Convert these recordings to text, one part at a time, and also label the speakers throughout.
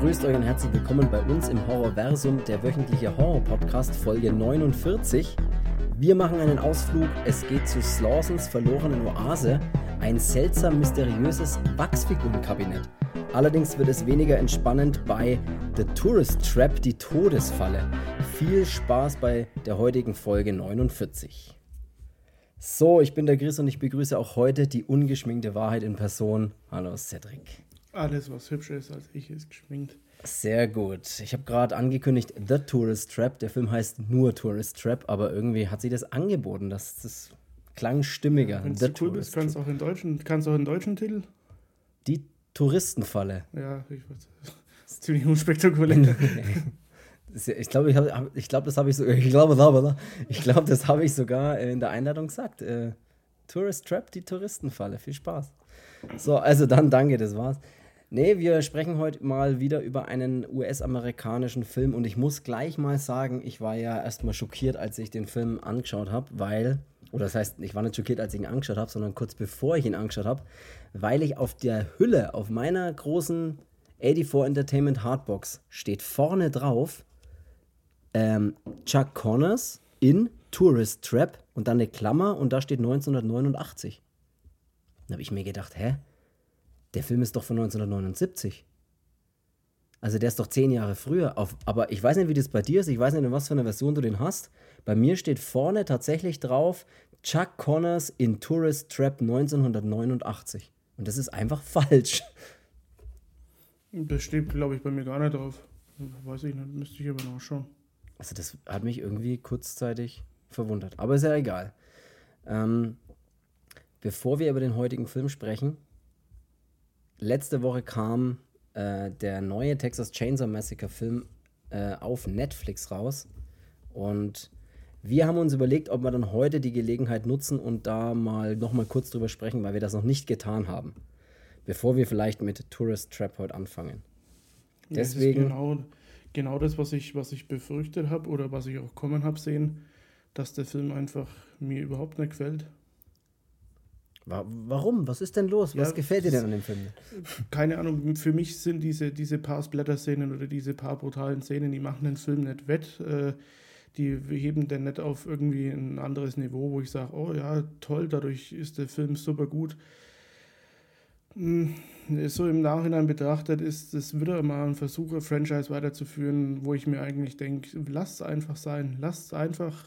Speaker 1: Grüßt euch und herzlich willkommen bei uns im Horrorversum, der wöchentliche Horror-Podcast, Folge 49. Wir machen einen Ausflug, es geht zu Slawsons verlorenen Oase, ein seltsam mysteriöses Wachsfigurenkabinett. Allerdings wird es weniger entspannend bei The Tourist Trap, die Todesfalle. Viel Spaß bei der heutigen Folge 49. So, ich bin der Chris und ich begrüße auch heute die ungeschminkte Wahrheit in Person. Hallo Cedric.
Speaker 2: Alles, was hübscher ist als ich, ist geschminkt.
Speaker 1: Sehr gut. Ich habe gerade angekündigt, The Tourist Trap. Der Film heißt nur Tourist Trap, aber irgendwie hat sie das angeboten. Das, das klang stimmiger.
Speaker 2: Wenn du cool bist, kannst du auch in deutschen, kannst auch einen deutschen Titel.
Speaker 1: Die Touristenfalle.
Speaker 2: Ja, ich weiß. Das ist ziemlich unspektakulär.
Speaker 1: ich glaube, ich hab, ich glaub, das habe ich so, ich glaube, ich glaube, das habe ich sogar in der Einladung gesagt. Äh, Tourist Trap, die Touristenfalle. Viel Spaß. So, also dann danke, das war's. Nee, wir sprechen heute mal wieder über einen US-amerikanischen Film und ich muss gleich mal sagen, ich war ja erstmal schockiert, als ich den Film angeschaut habe, weil, oder das heißt, ich war nicht schockiert, als ich ihn angeschaut habe, sondern kurz bevor ich ihn angeschaut habe, weil ich auf der Hülle, auf meiner großen 84 Entertainment Hardbox steht vorne drauf ähm, Chuck Connors in Tourist Trap und dann eine Klammer und da steht 1989. Da habe ich mir gedacht, hä? Der Film ist doch von 1979. Also der ist doch zehn Jahre früher. Auf, aber ich weiß nicht, wie das bei dir ist. Ich weiß nicht, in was für einer Version du den hast. Bei mir steht vorne tatsächlich drauf Chuck Connors in Tourist Trap 1989. Und das ist einfach falsch.
Speaker 2: Das steht, glaube ich, bei mir gar nicht drauf. Weiß ich nicht, müsste ich aber nachschauen.
Speaker 1: Also das hat mich irgendwie kurzzeitig verwundert. Aber ist ja egal. Ähm, bevor wir über den heutigen Film sprechen, letzte Woche kam äh, der neue Texas Chainsaw Massacre Film äh, auf Netflix raus. Und wir haben uns überlegt, ob wir dann heute die Gelegenheit nutzen und da mal nochmal kurz drüber sprechen, weil wir das noch nicht getan haben. Bevor wir vielleicht mit Tourist Trap heute anfangen.
Speaker 2: Deswegen. Das genau, genau das, was ich, was ich befürchtet habe oder was ich auch kommen habe sehen, dass der Film einfach mir überhaupt nicht gefällt.
Speaker 1: Warum? Was ist denn los? Was ja, gefällt dir denn an dem Film?
Speaker 2: Keine Ahnung. Für mich sind diese, diese paar Splatter-Szenen oder diese paar brutalen Szenen, die machen den Film nicht wett. Äh, die heben den nicht auf irgendwie ein anderes Niveau, wo ich sage, oh ja, toll, dadurch ist der Film super gut. Hm, so im Nachhinein betrachtet ist es wieder mal ein Versuch, ein Franchise weiterzuführen, wo ich mir eigentlich denke, lass es einfach sein, lass es einfach.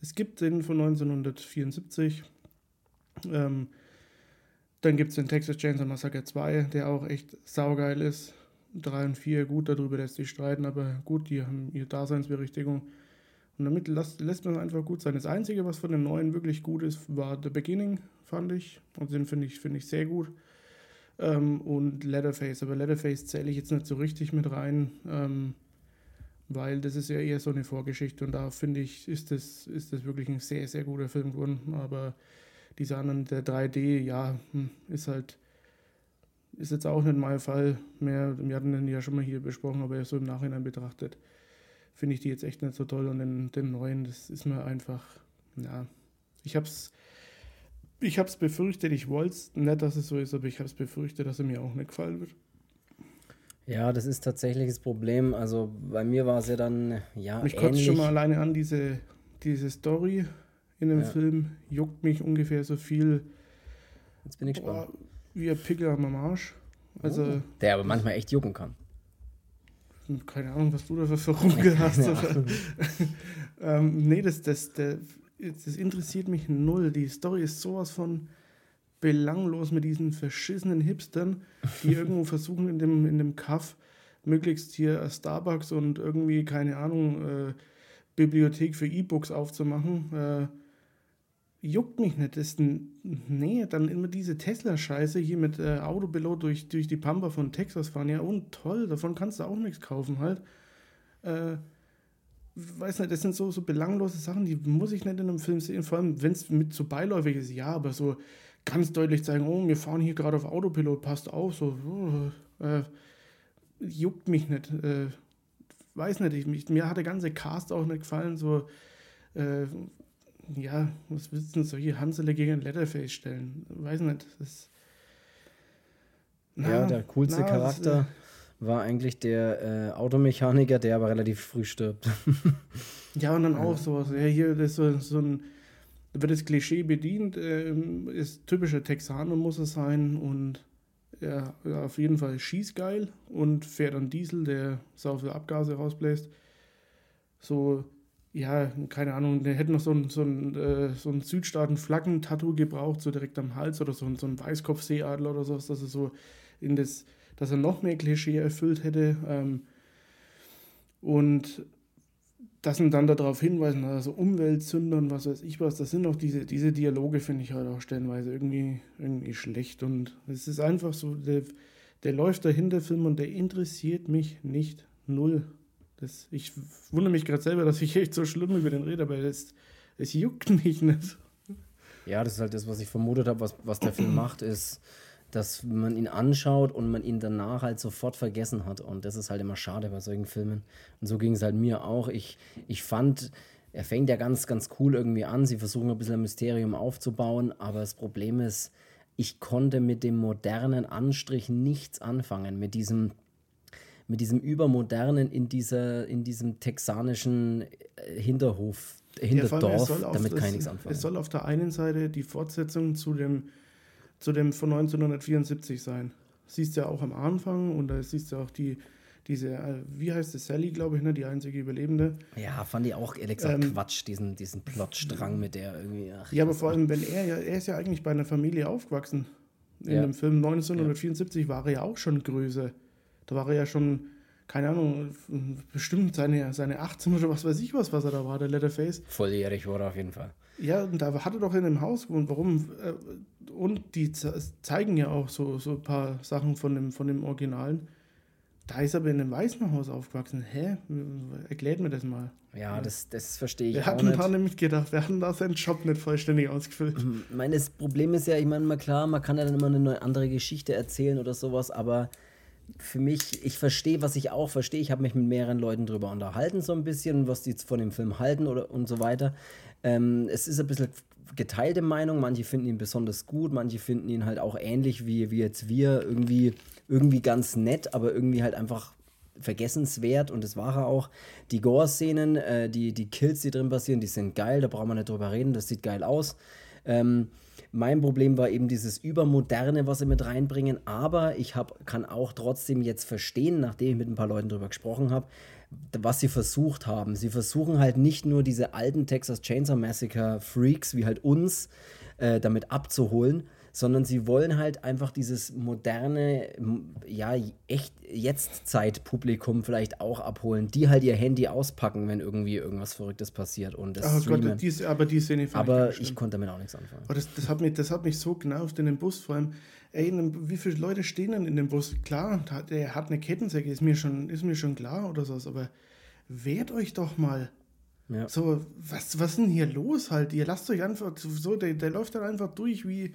Speaker 2: Es gibt den von 1974 ähm, dann gibt es den Texas Chainsaw Massacre 2, der auch echt saugeil ist. 3 und 4, gut, darüber lässt sich streiten, aber gut, die haben ihre Daseinsberechtigung. Und damit lässt, lässt man einfach gut sein. Das Einzige, was von den neuen wirklich gut ist, war The Beginning, fand ich. Und den finde ich, find ich sehr gut. Ähm, und Leatherface. Aber Leatherface zähle ich jetzt nicht so richtig mit rein, ähm, weil das ist ja eher so eine Vorgeschichte. Und da finde ich, ist das, ist das wirklich ein sehr, sehr guter Film geworden. Aber diese anderen, der 3D, ja, hm, ist halt, ist jetzt auch nicht mein Fall mehr. Wir hatten den ja schon mal hier besprochen, aber so im Nachhinein betrachtet, finde ich die jetzt echt nicht so toll. Und den, den neuen, das ist mir einfach, ja, ich hab's, ich hab's befürchtet, ich wollte es nicht, dass es so ist, aber ich habe es befürchtet, dass er mir auch nicht gefallen wird.
Speaker 1: Ja, das ist tatsächlich das Problem. Also bei mir war es ja dann, ja,
Speaker 2: Mich kotzt schon mal alleine an, diese, diese Story in dem ja. Film juckt mich ungefähr so viel.
Speaker 1: Jetzt bin ich gespannt. Boah,
Speaker 2: wie ein Pickel am Arsch. Also, oh,
Speaker 1: der aber manchmal echt jucken kann.
Speaker 2: Keine Ahnung, was du da für Verrunkel hast. Ja. ähm, nee, das, das, das, das interessiert mich null. Die Story ist sowas von belanglos mit diesen verschissenen Hipstern, die irgendwo versuchen in dem, in dem Kaff möglichst hier Starbucks und irgendwie, keine Ahnung, äh, Bibliothek für E-Books aufzumachen. Äh, juckt mich nicht. Das ist ein, nee, dann immer diese Tesla-Scheiße hier mit äh, Autopilot durch, durch die Pampa von Texas fahren. Ja, und toll, davon kannst du auch nichts kaufen halt. Äh, weiß nicht, das sind so, so belanglose Sachen, die muss ich nicht in einem Film sehen, vor allem wenn es mit so beiläufig ist, ja, aber so ganz deutlich zeigen, oh, wir fahren hier gerade auf Autopilot, passt auf, so, uh, äh, juckt mich nicht. Äh, weiß nicht, ich, mir hat der ganze Cast auch nicht gefallen, so, äh, ja, was willst du denn solche Hansele gegen Letterface stellen? Weiß nicht. Das,
Speaker 1: na, ja, der coolste na, Charakter. war eigentlich der äh, Automechaniker, der aber relativ früh stirbt.
Speaker 2: ja, und dann auch sowas. Ja, hier das so, so ein, wird das Klischee bedient, äh, ist typischer Texaner muss es sein und ja, ja, auf jeden Fall schießgeil und fährt dann Diesel, der sau viele Abgase rausbläst. So, ja, keine Ahnung, der hätte noch so ein, so ein, äh, so ein Südstaaten-Flaggen-Tattoo gebraucht, so direkt am Hals oder so ein, so ein Weißkopfseeadler oder sowas, dass er so in das, dass er noch mehr Klischee erfüllt hätte. Ähm, und dass ihn dann darauf hinweisen, also Umweltsünder und was weiß ich was, das sind auch diese, diese Dialoge, finde ich halt auch stellenweise irgendwie, irgendwie schlecht. Und es ist einfach so, der, der läuft dahinter Film und der interessiert mich nicht null. Das, ich wundere mich gerade selber, dass ich echt so schlimm über den rede, aber es, es juckt mich nicht.
Speaker 1: Ja, das ist halt das, was ich vermutet habe, was, was der Film macht, ist dass man ihn anschaut und man ihn danach halt sofort vergessen hat. Und das ist halt immer schade bei solchen Filmen. Und so ging es halt mir auch. Ich, ich fand, er fängt ja ganz, ganz cool irgendwie an. Sie versuchen ein bisschen ein Mysterium aufzubauen, aber das Problem ist, ich konnte mit dem modernen Anstrich nichts anfangen. Mit diesem, mit diesem Übermodernen in, dieser, in diesem texanischen äh, Hinterhof, Hinterdorf,
Speaker 2: ja, damit kann ich nichts anfangen. Es soll auf der einen Seite die Fortsetzung zu dem zu dem von 1974 sein. Siehst ja auch am Anfang und da siehst du auch die, diese, äh, wie heißt es, Sally, glaube ich, ne, die einzige Überlebende.
Speaker 1: Ja, fand ich auch ehrlich gesagt ähm, Quatsch, diesen, diesen Plotstrang mit der irgendwie.
Speaker 2: Ach, ja, aber vor allem, wenn er ja, er ist ja eigentlich bei einer Familie aufgewachsen. In ja. dem Film 1974 ja. war er ja auch schon größer. Da war er ja schon, keine Ahnung, bestimmt seine, seine 18 oder was weiß ich was, was er da war, der Letterface.
Speaker 1: Volljährig wurde er auf jeden Fall.
Speaker 2: Ja, und da hat er doch in dem Haus gewohnt. Warum? Äh, und die zeigen ja auch so, so ein paar Sachen von dem, von dem Originalen. Da ist aber in einem Waisenhaus aufgewachsen. Hä? Erklärt mir das mal.
Speaker 1: Ja, das, das verstehe ich
Speaker 2: wir auch nicht. Wir hatten nämlich gedacht, wir hatten da seinen Job nicht vollständig ausgefüllt.
Speaker 1: Ich meine, das Problem ist ja, ich meine, mal klar, man kann ja dann immer eine neue, andere Geschichte erzählen oder sowas, aber für mich, ich verstehe, was ich auch verstehe. Ich habe mich mit mehreren Leuten darüber unterhalten, so ein bisschen, was die von dem Film halten oder und so weiter. Ähm, es ist ein bisschen geteilte Meinung. Manche finden ihn besonders gut, manche finden ihn halt auch ähnlich wie, wie jetzt wir. Irgendwie, irgendwie ganz nett, aber irgendwie halt einfach vergessenswert und das war er auch. Die Gore-Szenen, äh, die, die Kills, die drin passieren, die sind geil, da brauchen wir nicht drüber reden, das sieht geil aus. Ähm, mein Problem war eben dieses Übermoderne, was sie mit reinbringen, aber ich hab, kann auch trotzdem jetzt verstehen, nachdem ich mit ein paar Leuten drüber gesprochen habe, was sie versucht haben. Sie versuchen halt nicht nur diese alten Texas Chainsaw Massacre Freaks wie halt uns äh, damit abzuholen, sondern sie wollen halt einfach dieses moderne, ja, echt Jetztzeit-Publikum vielleicht auch abholen, die halt ihr Handy auspacken, wenn irgendwie irgendwas Verrücktes passiert und das
Speaker 2: oh Gott, die, aber die Szene
Speaker 1: fand Aber ich, ich konnte damit auch nichts anfangen.
Speaker 2: Oh, das, das, hat mich, das hat mich so genervt in dem Bus, vor allem, ey, wie viele Leute stehen denn in dem Bus? Klar, der hat eine Kettensäge, ist mir schon, ist mir schon klar oder sowas, aber wehrt euch doch mal. Ja. So, was, was ist denn hier los halt? Ihr lasst euch einfach so, der, der läuft dann einfach durch wie,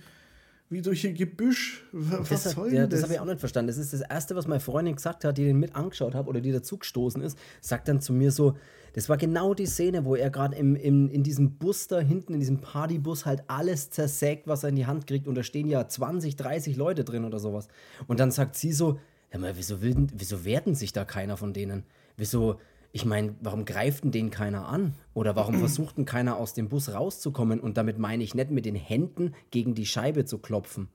Speaker 2: wie durch ein Gebüsch. Was
Speaker 1: das,
Speaker 2: soll
Speaker 1: ja,
Speaker 2: das?
Speaker 1: Das habe ich auch nicht verstanden. Das ist das Erste, was meine Freundin gesagt hat, die den mit angeschaut hat oder die dazu gestoßen ist, sagt dann zu mir so, das war genau die Szene, wo er gerade im, im, in diesem Bus da hinten, in diesem Partybus halt alles zersägt, was er in die Hand kriegt und da stehen ja 20, 30 Leute drin oder sowas. Und dann sagt sie so, ja, mal, wieso, will, wieso wehrten sich da keiner von denen? Wieso, ich meine, warum greift denn den keiner an? Oder warum versucht denn keiner aus dem Bus rauszukommen? Und damit meine ich nicht mit den Händen gegen die Scheibe zu klopfen.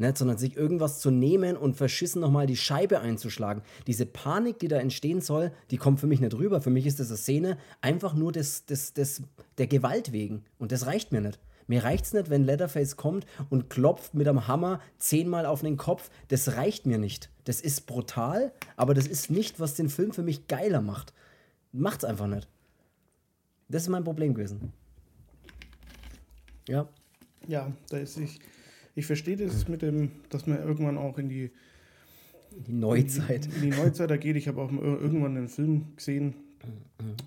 Speaker 1: Ne, sondern sich irgendwas zu nehmen und verschissen nochmal die Scheibe einzuschlagen. Diese Panik, die da entstehen soll, die kommt für mich nicht rüber. Für mich ist das eine Szene einfach nur des, des, des, der Gewalt wegen. Und das reicht mir nicht. Mir reicht es nicht, wenn Leatherface kommt und klopft mit einem Hammer zehnmal auf den Kopf. Das reicht mir nicht. Das ist brutal, aber das ist nicht, was den Film für mich geiler macht. Macht's einfach nicht. Das ist mein Problem gewesen. Ja.
Speaker 2: Ja, da ist ich. Ich verstehe das mit dem, dass man irgendwann auch in die,
Speaker 1: die Neuzeit.
Speaker 2: In die, in die Neuzeit da geht. Ich habe auch irgendwann einen Film gesehen,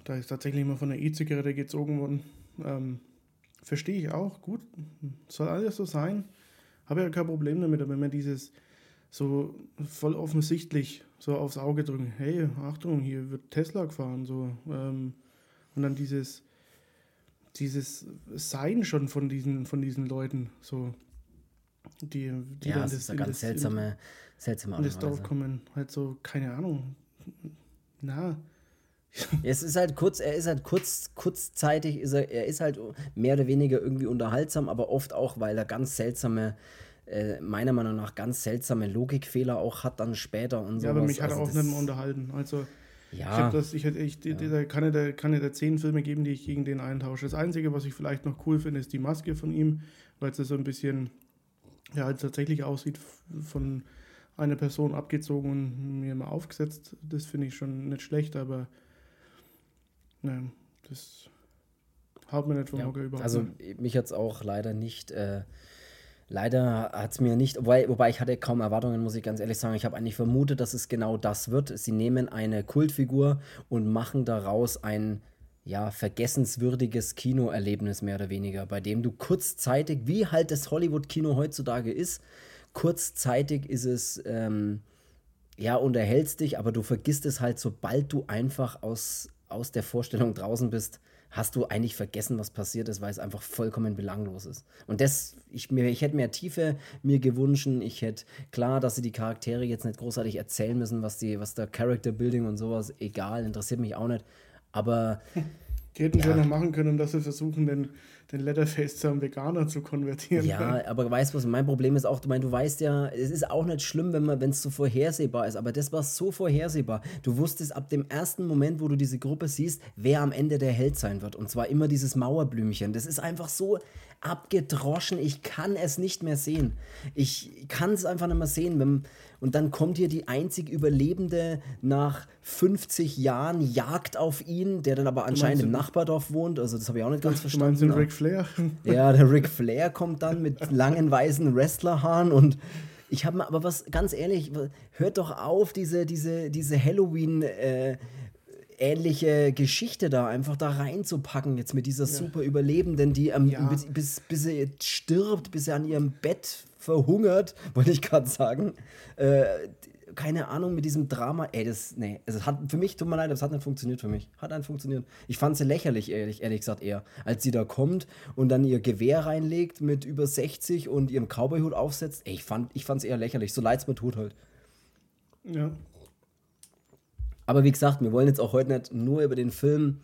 Speaker 2: da ist tatsächlich mal von der E-Zigarette gezogen worden. Ähm, verstehe ich auch, gut, soll alles so sein. Habe ja kein Problem damit, aber wenn man dieses so voll offensichtlich so aufs Auge drücken, hey, Achtung, hier wird Tesla gefahren, so. Ähm, und dann dieses, dieses Sein schon von diesen, von diesen Leuten, so. Die, die
Speaker 1: ja,
Speaker 2: dann
Speaker 1: das ist eine ganz seltsame, seltsame
Speaker 2: Art und Weise. drauf kommen. Halt so, keine Ahnung. Na.
Speaker 1: es ist halt kurz, er ist halt kurz, kurzzeitig, ist er, er ist halt mehr oder weniger irgendwie unterhaltsam, aber oft auch, weil er ganz seltsame, äh, meiner Meinung nach ganz seltsame Logikfehler auch hat dann später und so.
Speaker 2: Ja, aber mich hat also er auch nicht mehr unterhalten. Also ja. Ich, das, ich, ich, ja. kann, ja da, kann ja da zehn Filme geben, die ich gegen den eintausche. Das Einzige, was ich vielleicht noch cool finde, ist die Maske von ihm, weil es so ein bisschen ja, halt tatsächlich aussieht von einer Person abgezogen und mir mal aufgesetzt. Das finde ich schon nicht schlecht, aber ne, das haut mir nicht vom
Speaker 1: ja,
Speaker 2: Hocker überhaupt.
Speaker 1: Also mich hat es auch leider nicht äh, Leider hat es mir nicht, wobei, wobei ich hatte kaum Erwartungen, muss ich ganz ehrlich sagen. Ich habe eigentlich vermutet, dass es genau das wird. Sie nehmen eine Kultfigur und machen daraus ein ja, vergessenswürdiges Kinoerlebnis mehr oder weniger, bei dem du kurzzeitig, wie halt das Hollywood-Kino heutzutage ist, kurzzeitig ist es, ähm, ja, unterhältst dich, aber du vergisst es halt, sobald du einfach aus, aus der Vorstellung draußen bist, hast du eigentlich vergessen, was passiert ist, weil es einfach vollkommen belanglos ist. Und das, ich, mir, ich hätte mehr Tiefe mir gewünscht. Ich hätte klar, dass sie die Charaktere jetzt nicht großartig erzählen müssen, was die, was der Character Building und sowas, egal, interessiert mich auch nicht. Aber
Speaker 2: die hätten ja. ja noch machen können, dass sie versuchen, den, den Leatherface zu einem Veganer zu konvertieren.
Speaker 1: Ja, aber weißt du, was mein Problem ist auch? Du meinst, du weißt ja, es ist auch nicht schlimm, wenn wenn es so vorhersehbar ist, aber das war so vorhersehbar. Du wusstest ab dem ersten Moment, wo du diese Gruppe siehst, wer am Ende der Held sein wird. Und zwar immer dieses Mauerblümchen. Das ist einfach so abgedroschen. Ich kann es nicht mehr sehen. Ich kann es einfach nicht mehr sehen. Wenn, und dann kommt hier die einzig Überlebende nach 50 Jahren, jagt auf ihn, der dann aber anscheinend im Nachbardorf wohnt. Also das habe ich auch nicht ganz verstanden. Du
Speaker 2: meinst den Ric Flair?
Speaker 1: Ja, der Ric Flair kommt dann mit langen weißen Wrestlerhaaren und ich habe mal, aber was, ganz ehrlich, hört doch auf, diese, diese, diese Halloween- äh, ähnliche Geschichte da einfach da reinzupacken, jetzt mit dieser ja. super Überlebenden, die ähm, ja. bis, bis, bis sie stirbt, bis sie an ihrem Bett verhungert, wollte ich gerade sagen. Äh, keine Ahnung, mit diesem Drama, ey, das, nee, es hat für mich, tut mir leid, das hat nicht funktioniert für mich. Hat nicht funktioniert. Ich fand sie lächerlich, ehrlich, ehrlich gesagt, eher. Als sie da kommt und dann ihr Gewehr reinlegt mit über 60 und ihren Cowboyhut aufsetzt, ey, ich fand es eher lächerlich. So leid es mir tut halt.
Speaker 2: Ja.
Speaker 1: Aber wie gesagt, wir wollen jetzt auch heute nicht nur über den Film.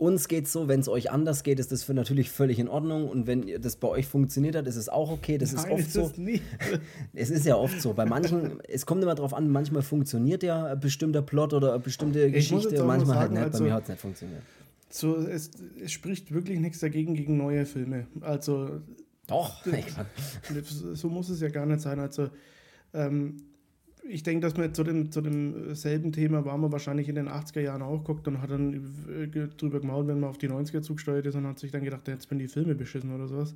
Speaker 1: Uns geht es so, wenn es euch anders geht, ist das für natürlich völlig in Ordnung. Und wenn das bei euch funktioniert hat, ist es auch okay. Das Nein, ist oft ist so. Es ist ja oft so. Bei manchen, es kommt immer darauf an, manchmal funktioniert ja ein bestimmter Plot oder eine bestimmte ich Geschichte, manchmal sagen, halt nicht. Also, bei mir hat es nicht funktioniert.
Speaker 2: So, es, es spricht wirklich nichts dagegen gegen neue Filme. Also.
Speaker 1: Doch,
Speaker 2: so muss es ja gar nicht sein. Also, ähm, ich denke, dass man zu, dem, zu demselben Thema war man wahrscheinlich in den 80er Jahren auch geguckt und hat dann äh, drüber gemault, wenn man auf die 90er zugesteuert ist und hat sich dann gedacht, jetzt bin die Filme beschissen oder sowas.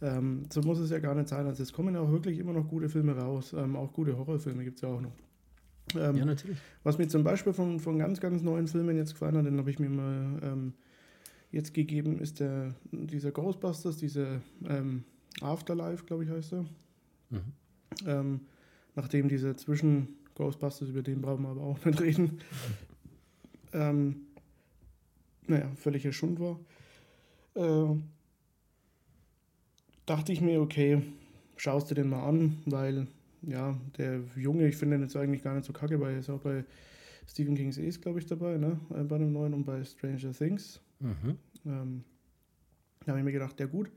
Speaker 2: Ähm, so muss es ja gar nicht sein. Also es kommen ja auch wirklich immer noch gute Filme raus. Ähm, auch gute Horrorfilme gibt es ja auch noch.
Speaker 1: Ähm, ja, natürlich.
Speaker 2: Was mir zum Beispiel von, von ganz, ganz neuen Filmen jetzt gefallen hat, den habe ich mir mal ähm, jetzt gegeben, ist der, dieser Ghostbusters, dieser ähm, Afterlife, glaube ich, heißt er. Mhm. Nachdem diese Zwischen Ghostbusters, über den brauchen wir aber auch nicht reden, ähm, naja, völliger Schund war, äh, dachte ich mir, okay, schaust du den mal an, weil, ja, der Junge, ich finde den jetzt eigentlich gar nicht so kacke, weil er ist auch bei Stephen King's Ace, glaube ich, dabei, ne? Äh, bei einem neuen und bei Stranger Things. Mhm. Ähm, da habe ich mir gedacht, der gut.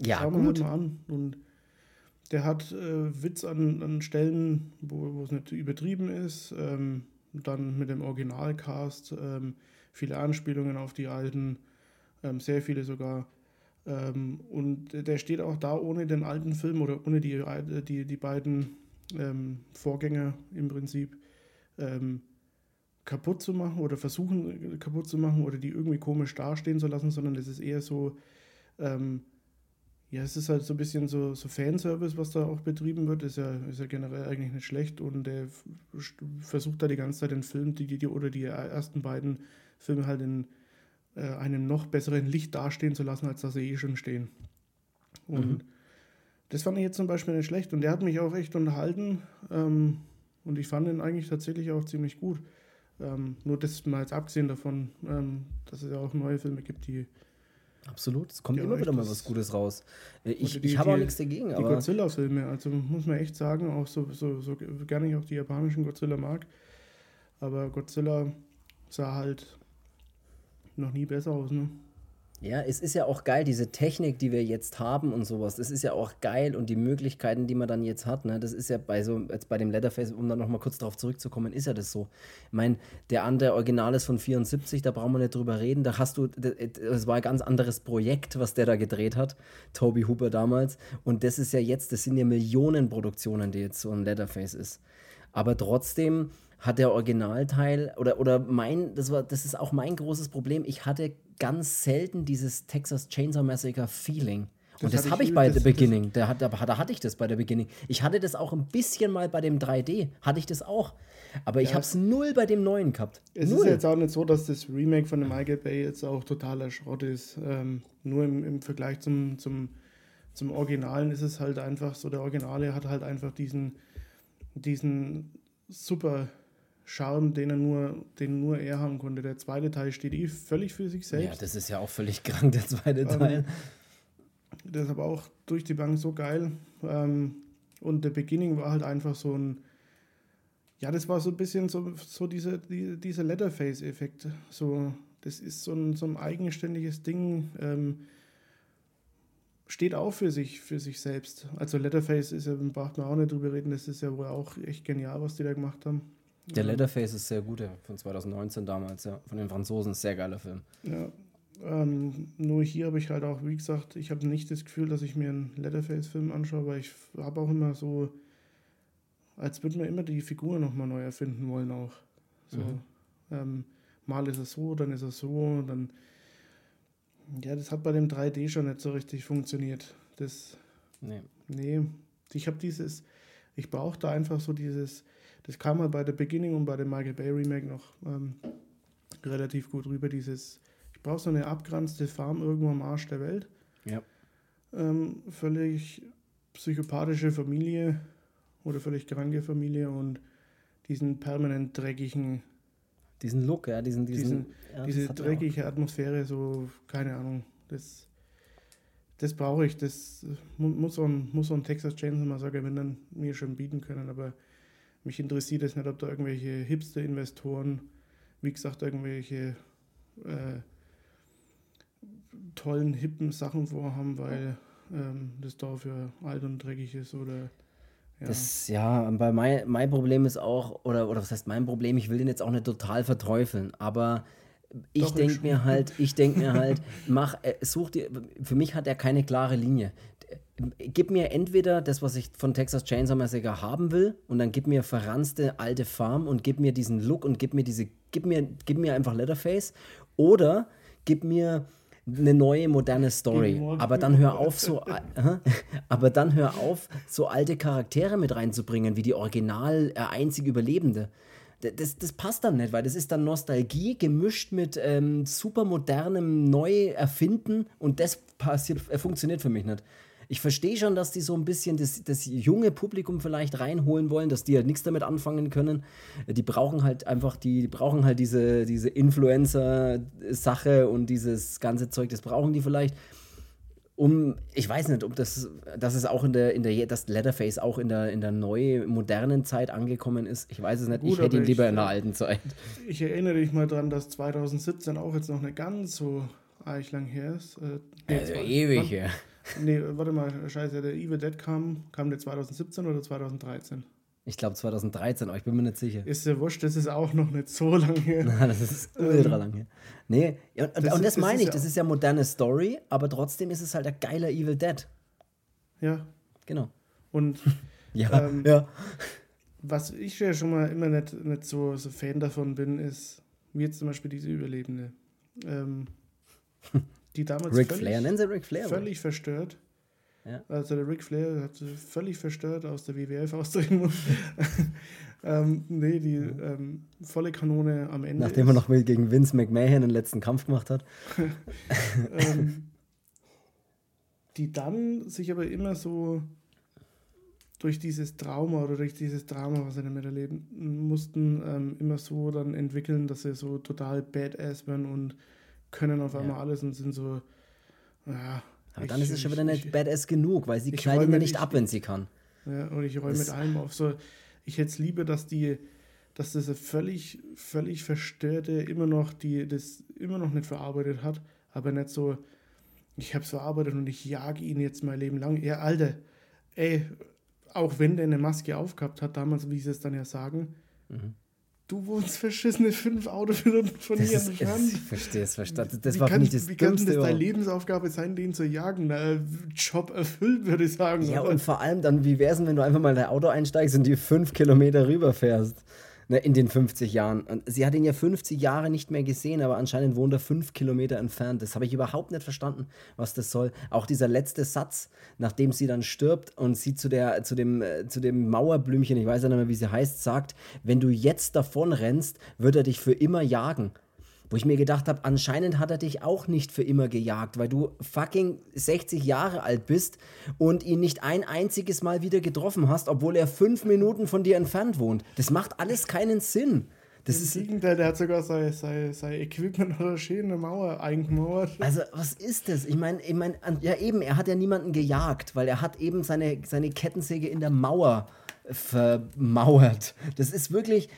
Speaker 1: Ja, Schauen gut.
Speaker 2: Halt mal an. Und der hat äh, Witz an, an Stellen, wo, es nicht übertrieben ist. Ähm, dann mit dem Originalcast ähm, viele Anspielungen auf die alten, ähm, sehr viele sogar. Ähm, und der steht auch da ohne den alten Film oder ohne die, die, die beiden ähm, Vorgänger im Prinzip ähm, kaputt zu machen oder versuchen kaputt zu machen oder die irgendwie komisch dastehen zu lassen, sondern es ist eher so, ähm, ja, es ist halt so ein bisschen so, so Fanservice, was da auch betrieben wird, ist ja, ist ja generell eigentlich nicht schlecht und der versucht da die ganze Zeit den Film, die, die, oder die ersten beiden Filme halt in äh, einem noch besseren Licht dastehen zu lassen, als dass sie eh schon stehen. Und mhm. das fand ich jetzt zum Beispiel nicht schlecht und der hat mich auch echt unterhalten ähm, und ich fand ihn eigentlich tatsächlich auch ziemlich gut. Ähm, nur das mal jetzt abgesehen davon, ähm, dass es ja auch neue Filme gibt, die
Speaker 1: Absolut, es kommt
Speaker 2: Ja,
Speaker 1: immer wieder mal was Gutes raus. Äh, Ich,
Speaker 2: die-
Speaker 1: ich habe auch nichts dagegen,
Speaker 2: Die
Speaker 1: aber
Speaker 2: Godzilla-Filme, also muss man echt sagen, auch so, so, so gerne ich auch die japanischen Godzilla mag, aber Godzilla sah halt noch nie besser aus, ne?
Speaker 1: Ja, es ist ja auch geil, diese Technik, die wir jetzt haben und sowas. Das ist ja auch geil und die Möglichkeiten, die man dann jetzt hat. Ne, das ist ja bei so, jetzt bei dem Leatherface, um dann nochmal kurz darauf zurückzukommen, ist ja das so. Ich meine, der andere Original ist von 74, da brauchen wir nicht drüber reden. Da hast du, das war ein ganz anderes Projekt, was der da gedreht hat, Toby Hooper damals. Und das ist ja jetzt, das sind ja Millionenproduktionen, die jetzt so ein Leatherface ist. Aber trotzdem hat der Originalteil oder, oder mein, das war, das ist auch mein großes Problem. Ich hatte ganz selten dieses Texas Chainsaw Massacre Feeling.
Speaker 2: Das
Speaker 1: Und das habe
Speaker 2: ich
Speaker 1: ich bei The Beginning. Da, da, da hatte ich das bei der Beginning. Ich hatte das auch ein bisschen mal bei dem 3D. Hatte ich das auch. Aber ich
Speaker 2: Ja.
Speaker 1: habe es null bei dem neuen gehabt.
Speaker 2: Es
Speaker 1: null.
Speaker 2: ist jetzt auch nicht so, dass das Remake von dem Michael Bay jetzt auch totaler Schrott ist. Ähm, nur im, im Vergleich zum, zum, zum Originalen ist es halt einfach so, der Originale hat halt einfach diesen, diesen super Charme, den er nur, den nur er haben konnte. Der zweite Teil steht eh völlig für sich
Speaker 1: ja,
Speaker 2: selbst.
Speaker 1: das ist ja auch völlig krank, der zweite
Speaker 2: Ähm,
Speaker 1: Teil.
Speaker 2: Das ist aber auch durch die Bank so geil. Ähm, und der Beginning war halt einfach so ein, ja, das war so ein bisschen so, so diese, die, dieser Letterface-Effekt. So, das ist so ein, so ein eigenständiges Ding. Ähm, steht auch für sich, für sich selbst. Also Letterface ist ja, braucht man auch nicht drüber reden, das ist ja wohl auch echt genial, was die da gemacht haben.
Speaker 1: Der Leatherface ist sehr gut, ja, von 2019 damals, ja. Von den Franzosen, sehr geiler Film.
Speaker 2: Ja, ähm, nur hier habe ich halt auch, wie gesagt, ich habe nicht das Gefühl, dass ich mir einen Leatherface-Film anschaue, weil ich habe auch immer so, als würde man immer die Figur nochmal neu erfinden wollen auch. So,
Speaker 1: Mhm.
Speaker 2: ähm, mal ist er so, dann ist er so, dann ja, das hat bei dem 3D schon nicht so richtig funktioniert. Das,
Speaker 1: Nee.
Speaker 2: nee, ich habe dieses, ich brauche da einfach so dieses, das kam mal bei der Beginning und bei dem Michael Bay Remake noch ähm, relativ gut rüber, dieses, ich brauche so eine abgeranzte Farm irgendwo am Arsch der Welt.
Speaker 1: Ja.
Speaker 2: Ähm, völlig psychopathische Familie oder völlig kranke Familie und diesen permanent dreckigen,
Speaker 1: Diesen Look, ja, diesen, diesen,
Speaker 2: Diesen-
Speaker 1: ja,
Speaker 2: diese dreckige Atmosphäre, so, keine Ahnung, das, das brauche ich, das mu- muss so ein, muss so ein Texas Chainsaw Massacre, wenn dann mir schon bieten können, aber mich interessiert es nicht, ob da irgendwelche Hipster-Investoren, wie gesagt, irgendwelche äh, tollen, hippen Sachen vorhaben, weil ähm, das Dorf ja alt und dreckig ist oder ja.
Speaker 1: Das, ja, aber mein, mein Problem ist auch, oder, oder was heißt mein Problem, ich will den jetzt auch nicht total verteufeln, aber ich denke mir halt, ich denke mir halt, mach, äh, such dir, für mich hat er keine klare Linie. Gib mir entweder das, was ich von Texas Chainsaw Massacre haben will, und dann gib mir verranzte alte Farm und gib mir diesen Look und gib mir diese, gib mir, gib mir einfach Leatherface, oder gib mir eine neue moderne Story. Aber dann hör auf, so, äh, aber dann hör auf, so alte Charaktere mit reinzubringen, wie die Original äh, einzig Überlebende. Das, das passt dann nicht, weil das ist dann Nostalgie gemischt mit ähm, super modernem Neuerfinden und das passiert, äh, funktioniert für mich nicht. Ich verstehe schon, dass die so ein bisschen das, das junge Publikum vielleicht reinholen wollen, dass die halt nichts damit anfangen können. Die brauchen halt einfach, die, die brauchen halt diese, diese Influencer-Sache und dieses ganze Zeug, das brauchen die vielleicht um, ich weiß nicht, ob das, dass es auch in der, in der, dass Leatherface auch in der, in der neu modernen Zeit angekommen ist. Ich weiß es nicht.
Speaker 2: Gut,
Speaker 1: ich hätte ihn lieber
Speaker 2: ich-
Speaker 1: in der alten Zeit.
Speaker 2: Ich erinnere dich mal dran, dass 2017 auch jetzt noch nicht ganz so arg lang her ist. Äh, nee,
Speaker 1: Also
Speaker 2: zwei-
Speaker 1: ewig,
Speaker 2: wann-
Speaker 1: ja.
Speaker 2: Nee, warte mal, scheiße, der Evil Dead kam, kam der 2017 oder 2013?
Speaker 1: Ich glaube 2013, aber ich bin mir nicht sicher.
Speaker 2: Ist ja wurscht, das ist auch noch nicht so lang her.
Speaker 1: Na, das ist ultra lang her. Nee, und,
Speaker 2: Das
Speaker 1: und das
Speaker 2: das
Speaker 1: meine ich,
Speaker 2: ja
Speaker 1: das ist ja moderne Story, aber trotzdem ist es halt ein geiler Evil Dead.
Speaker 2: Ja,
Speaker 1: Genau.
Speaker 2: und
Speaker 1: Ja,
Speaker 2: Ähm,
Speaker 1: ja.
Speaker 2: was ich ja schon mal immer nicht, nicht so, so Fan davon bin, ist, wie jetzt zum Beispiel diese Überlebende. Ähm, die damals
Speaker 1: Ric
Speaker 2: völlig,
Speaker 1: Flair, nennen sie Ric Flair.
Speaker 2: völlig verstört.
Speaker 1: Ja.
Speaker 2: Also der Ric Flair hat völlig verstört aus der WWF austreten muss. ähm, nee, die ähm, volle Kanone am Ende.
Speaker 1: Nachdem er noch gegen Vince McMahon den letzten Kampf gemacht hat.
Speaker 2: ähm, die dann sich aber immer so durch dieses Trauma oder durch dieses Drama, was sie damit erleben mussten, ähm, immer so dann entwickeln, dass sie so total badass werden und können auf einmal
Speaker 1: Ja.
Speaker 2: alles und sind so Ja,
Speaker 1: Aber
Speaker 2: ich-
Speaker 1: dann ist es schon wieder nicht
Speaker 2: ich-
Speaker 1: badass genug, weil sie knallt ihn ja nicht
Speaker 2: ich-
Speaker 1: ab, wenn sie kann.
Speaker 2: Ja, und ich räume mit allem auf. So, ich hätte es lieber, dass die, dass das völlig, völlig verstörte immer noch, die das immer noch nicht verarbeitet hat, aber nicht so, ich habe es verarbeitet und ich jage ihn jetzt mein Leben lang. Ja, Alter, ey, auch wenn der eine Maske aufgehabt hat, damals, wie sie es dann ja sagen, du wohnst verschissene fünf Autominuten von hier entfernt.
Speaker 1: ich verstehe es, verstehe Das
Speaker 2: wie
Speaker 1: war
Speaker 2: kann,
Speaker 1: mich das
Speaker 2: wie kann das deine. Lebensaufgabe sein, den zu jagen? Na, Job erfüllt, würde ich sagen.
Speaker 1: Ja,
Speaker 2: oder?
Speaker 1: und vor allem dann, wie wär's denn, wenn du einfach mal in dein Auto einsteigst und die fünf Kilometer rüberfährst? Ne, in den 50 Jahren. Und sie hat ihn ja 50 Jahre nicht mehr gesehen, aber anscheinend wohnt er fünf Kilometer entfernt. Das habe ich überhaupt nicht verstanden, was das soll. Auch dieser letzte Satz, nachdem sie dann stirbt und sie zu, der, zu, dem, äh, zu dem Mauerblümchen, ich weiß ja nicht mehr, wie sie heißt, sagt, wenn du jetzt davon rennst, wird er dich für immer jagen. Wo ich mir gedacht habe, anscheinend hat er dich auch nicht für immer gejagt, weil du fucking 60 Jahre alt bist und ihn nicht ein einziges Mal wieder getroffen hast, obwohl er fünf Minuten von dir entfernt wohnt. Das macht alles keinen Sinn. Das
Speaker 2: Im
Speaker 1: ist,
Speaker 2: Gegenteil, der hat sogar sein, sein, sein Equipment oder schöne Mauer eingemauert.
Speaker 1: also, was ist das? Ich meine, ich mein, ja eben, er hat ja niemanden gejagt, weil er hat eben seine, seine Kettensäge in der Mauer vermauert. Das ist wirklich.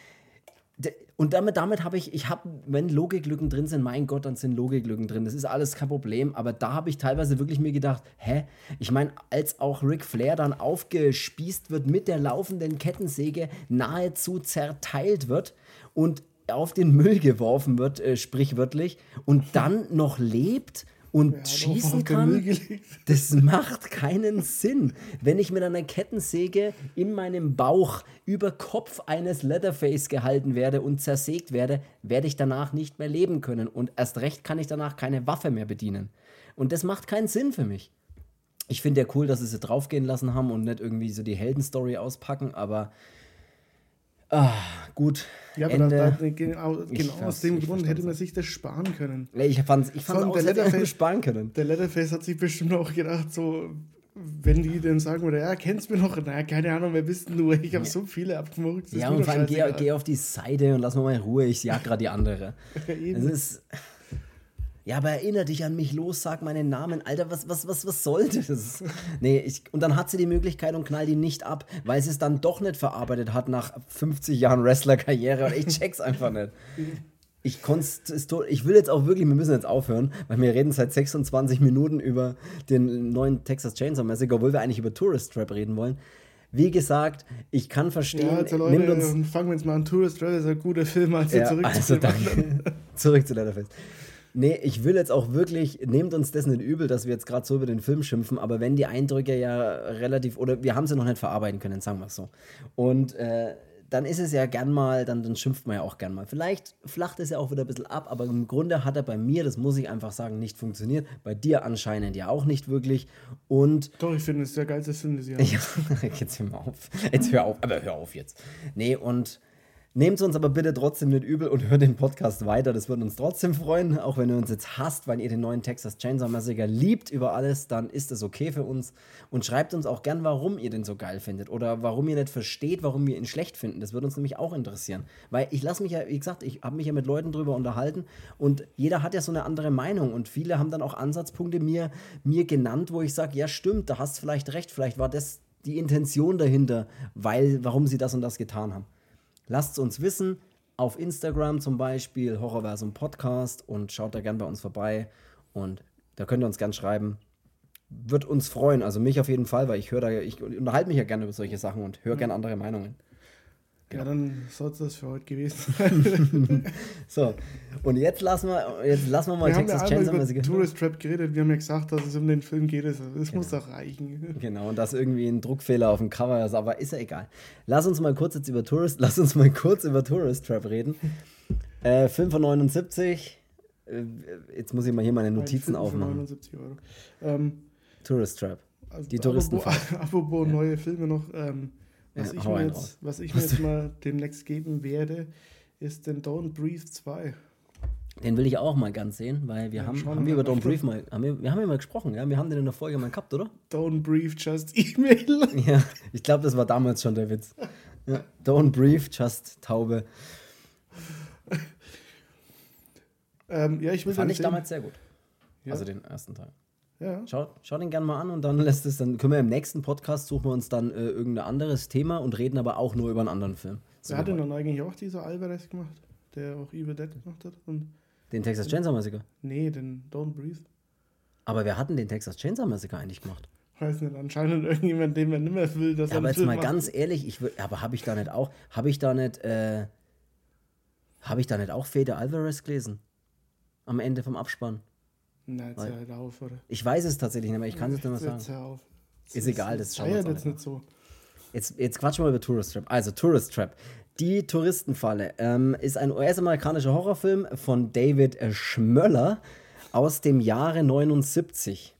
Speaker 1: Und damit, damit habe ich, ich habe, wenn Logiklücken drin sind, mein Gott, dann sind Logiklücken drin. Das ist alles kein Problem. Aber da habe ich teilweise wirklich mir gedacht, hä? Ich meine, als auch Ric Flair dann aufgespießt wird mit der laufenden Kettensäge, nahezu zerteilt wird und auf den Müll geworfen wird, äh, sprichwörtlich, und dann noch lebt und
Speaker 2: Ja,
Speaker 1: schießen kann. Das macht keinen Sinn. Wenn ich mit einer Kettensäge in meinem Bauch über Kopf eines Leatherface gehalten werde und zersägt werde, werde ich danach nicht mehr leben können. Und erst recht kann ich danach keine Waffe mehr bedienen. Und das macht keinen Sinn für mich. Ich finde ja cool, dass sie sie draufgehen lassen haben und nicht irgendwie so die Heldenstory auspacken, aber ah, gut.
Speaker 2: Ja, aber
Speaker 1: Ende.
Speaker 2: da, da, genau, genau aus dem Grund hätte man sich das sparen können.
Speaker 1: ich fand ich fand's
Speaker 2: Von
Speaker 1: auch
Speaker 2: der
Speaker 1: sparen können.
Speaker 2: Der Leatherface hat sich bestimmt auch gedacht, so, wenn die dann sagen würde, ja, kennst du mich noch? Na, keine Ahnung, wer bist denn du? Ich habe so viele abgemurkt.
Speaker 1: Ja, und vor allem geh, geh auf die Seite und lass mal mal in Ruhe, ich jag gerade die andere.
Speaker 2: Eben.
Speaker 1: Es ist. Ja, aber erinnere dich an mich los, sag meinen Namen. Alter, was, was, was, was soll das? Nee, ich, und dann hat sie die Möglichkeit und knallt ihn nicht ab, weil sie es dann doch nicht verarbeitet hat nach 50 Jahren Wrestler-Karriere. Und ich check's einfach nicht. Ich, ich will jetzt auch wirklich, wir müssen jetzt aufhören, weil wir reden seit 26 Minuten über den neuen Texas Chainsaw Massacre, obwohl wir eigentlich über Tourist Trap reden wollen. Wie gesagt, ich kann verstehen,
Speaker 2: ja, also
Speaker 1: nimmt
Speaker 2: Leute,
Speaker 1: uns
Speaker 2: fangen wir jetzt mal an. Tourist Travel ist ein guter Film, also
Speaker 1: ja,
Speaker 2: zurück
Speaker 1: also
Speaker 2: zu
Speaker 1: danke. Zurück zu Leatherface. Nee, ich will jetzt auch wirklich, nehmt uns das nicht übel, dass wir jetzt gerade so über den Film schimpfen, aber wenn die Eindrücke ja relativ, oder wir haben sie noch nicht verarbeiten können, sagen wir es so. Und äh, dann ist es ja gern mal, dann, dann schimpft man ja auch gern mal. Vielleicht flacht es ja auch wieder ein bisschen ab, aber im Grunde hat er bei mir, das muss ich einfach sagen, nicht funktioniert. Bei dir anscheinend ja auch nicht wirklich. Und
Speaker 2: Doch, ich finde, es ist der geilste Film des
Speaker 1: ja,
Speaker 2: Jahres.
Speaker 1: jetzt hör mal auf. Jetzt hör auf, aber hör auf jetzt. Nee, und nehmt uns aber bitte trotzdem nicht übel und hört den Podcast weiter. Das würde uns trotzdem freuen. Auch wenn ihr uns jetzt hasst, weil ihr den neuen Texas Chainsaw Massacre liebt über alles, dann ist das okay für uns. Und schreibt uns auch gern, warum ihr den so geil findet oder warum ihr nicht versteht, warum wir ihn schlecht finden. Das würde uns nämlich auch interessieren. Weil ich lasse mich ja, wie gesagt, ich habe mich ja mit Leuten drüber unterhalten und jeder hat ja so eine andere Meinung und viele haben dann auch Ansatzpunkte mir, mir genannt, wo ich sage, ja stimmt, da hast vielleicht recht, vielleicht war das die Intention dahinter, weil, warum sie das und das getan haben. Lasst es uns wissen, auf Instagram zum Beispiel, Horrorversum Podcast. Und schaut da gern bei uns vorbei. Und da könnt ihr uns gern schreiben. Wird uns freuen, also mich auf jeden Fall, weil ich höre da, ich unterhalte mich ja gerne über solche Sachen und höre gern andere Meinungen.
Speaker 2: Ja, dann soll es das für heute gewesen sein.
Speaker 1: So, und jetzt lassen wir, jetzt lassen wir mal
Speaker 2: wir haben ja
Speaker 1: Texas Chainsaw
Speaker 2: über
Speaker 1: Massacre.
Speaker 2: Tourist Trap geredet. Wir haben ja gesagt, dass es um den Film geht. Das, das muss doch reichen.
Speaker 1: Genau, und dass irgendwie ein Druckfehler auf dem Cover ist, aber ist ja egal. Lass uns mal kurz jetzt über Tourist, lass uns mal kurz über Tourist Trap reden. Äh, Film von 79. Äh, jetzt muss ich mal hier meine
Speaker 2: Ein
Speaker 1: Notizen
Speaker 2: Film
Speaker 1: aufmachen.
Speaker 2: 79 Euro. Ähm,
Speaker 1: Tourist Trap.
Speaker 2: also
Speaker 1: Die Touristenfahrt.
Speaker 2: Apropos, apropos neue Filme noch. Ähm, was,
Speaker 1: Ja,
Speaker 2: ich mir jetzt, was ich mir jetzt mal demnächst geben werde, ist den Don't Breathe 2.
Speaker 1: Den will ich auch mal ganz sehen, weil wir
Speaker 2: Ja,
Speaker 1: haben, haben
Speaker 2: wir
Speaker 1: über. Don't Brief mal, haben wir, wir haben ja mal gesprochen, ja? Wir haben den in der Folge mal gehabt, oder?
Speaker 2: Don't Breathe, just E-Mail.
Speaker 1: Ja, ich glaube, das war damals schon der Witz. Ja. Don't brief, just Taube.
Speaker 2: ähm, ja, ich will
Speaker 1: Fand ich
Speaker 2: sehen.
Speaker 1: damals sehr gut.
Speaker 2: Ja.
Speaker 1: Also den ersten Teil.
Speaker 2: Ja.
Speaker 1: Schau, schau den gerne mal an und dann lässt es, dann können wir im nächsten Podcast suchen wir uns dann äh, irgendein anderes Thema und reden aber auch nur über einen anderen Film. So
Speaker 2: Wer hat denn dann eigentlich auch dieser Alvarez gemacht, der auch Evil Dead gemacht hat? Und
Speaker 1: den Texas Chainsaw Massacre.
Speaker 2: nee, den Don't Breathe.
Speaker 1: Aber wer hat denn den Texas Chainsaw Massacre eigentlich gemacht?
Speaker 2: Weiß nicht, anscheinend irgendjemand, den man nicht mehr will, dass
Speaker 1: Ja,
Speaker 2: er
Speaker 1: aber jetzt
Speaker 2: Film
Speaker 1: mal
Speaker 2: macht.
Speaker 1: ganz ehrlich, ich würd, aber habe ich da nicht auch, habe ich da nicht, äh, habe ich da nicht auch Fede Alvarez gelesen? Am Ende vom Abspann.
Speaker 2: Na, jetzt halt auf, oder?
Speaker 1: Ich weiß es tatsächlich nicht mehr, ich kann es jetzt nicht mehr
Speaker 2: Jetzt
Speaker 1: sagen.
Speaker 2: hör auf.
Speaker 1: Ist egal, das schauen wir uns
Speaker 2: jetzt
Speaker 1: nicht
Speaker 2: so.
Speaker 1: Jetzt, jetzt quatschen wir über Tourist Trap. Also, Tourist Trap. Die Touristenfalle ähm, ist ein US-amerikanischer Horrorfilm von David äh, Schmöller aus dem Jahre 79.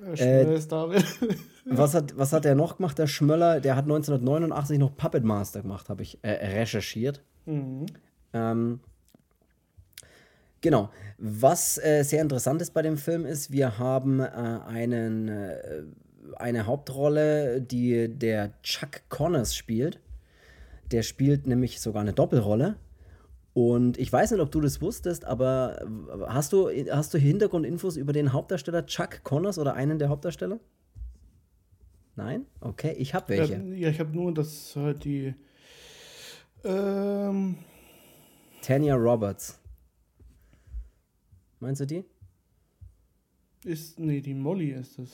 Speaker 2: Äh, Schnell ist David.
Speaker 1: Was hat, was hat er noch gemacht, der Schmöller? Der hat 1989 noch Puppet Master gemacht, habe ich äh, recherchiert.
Speaker 2: mhm.
Speaker 1: Ähm, genau. Was äh, sehr interessant ist bei dem Film ist, wir haben äh, einen, äh, eine Hauptrolle, die der Chuck Connors spielt. Der spielt nämlich sogar eine Doppelrolle. Und ich weiß nicht, ob du das wusstest, aber hast du, hast du Hintergrundinfos über den Hauptdarsteller Chuck Connors oder einen der Hauptdarsteller? Nein? Okay, ich habe welche.
Speaker 2: Ja, ja, ich habe nur, dass halt die. Ähm,
Speaker 1: Tanya Roberts. Meinst du die?
Speaker 2: ist. Nee, die Molly ist das.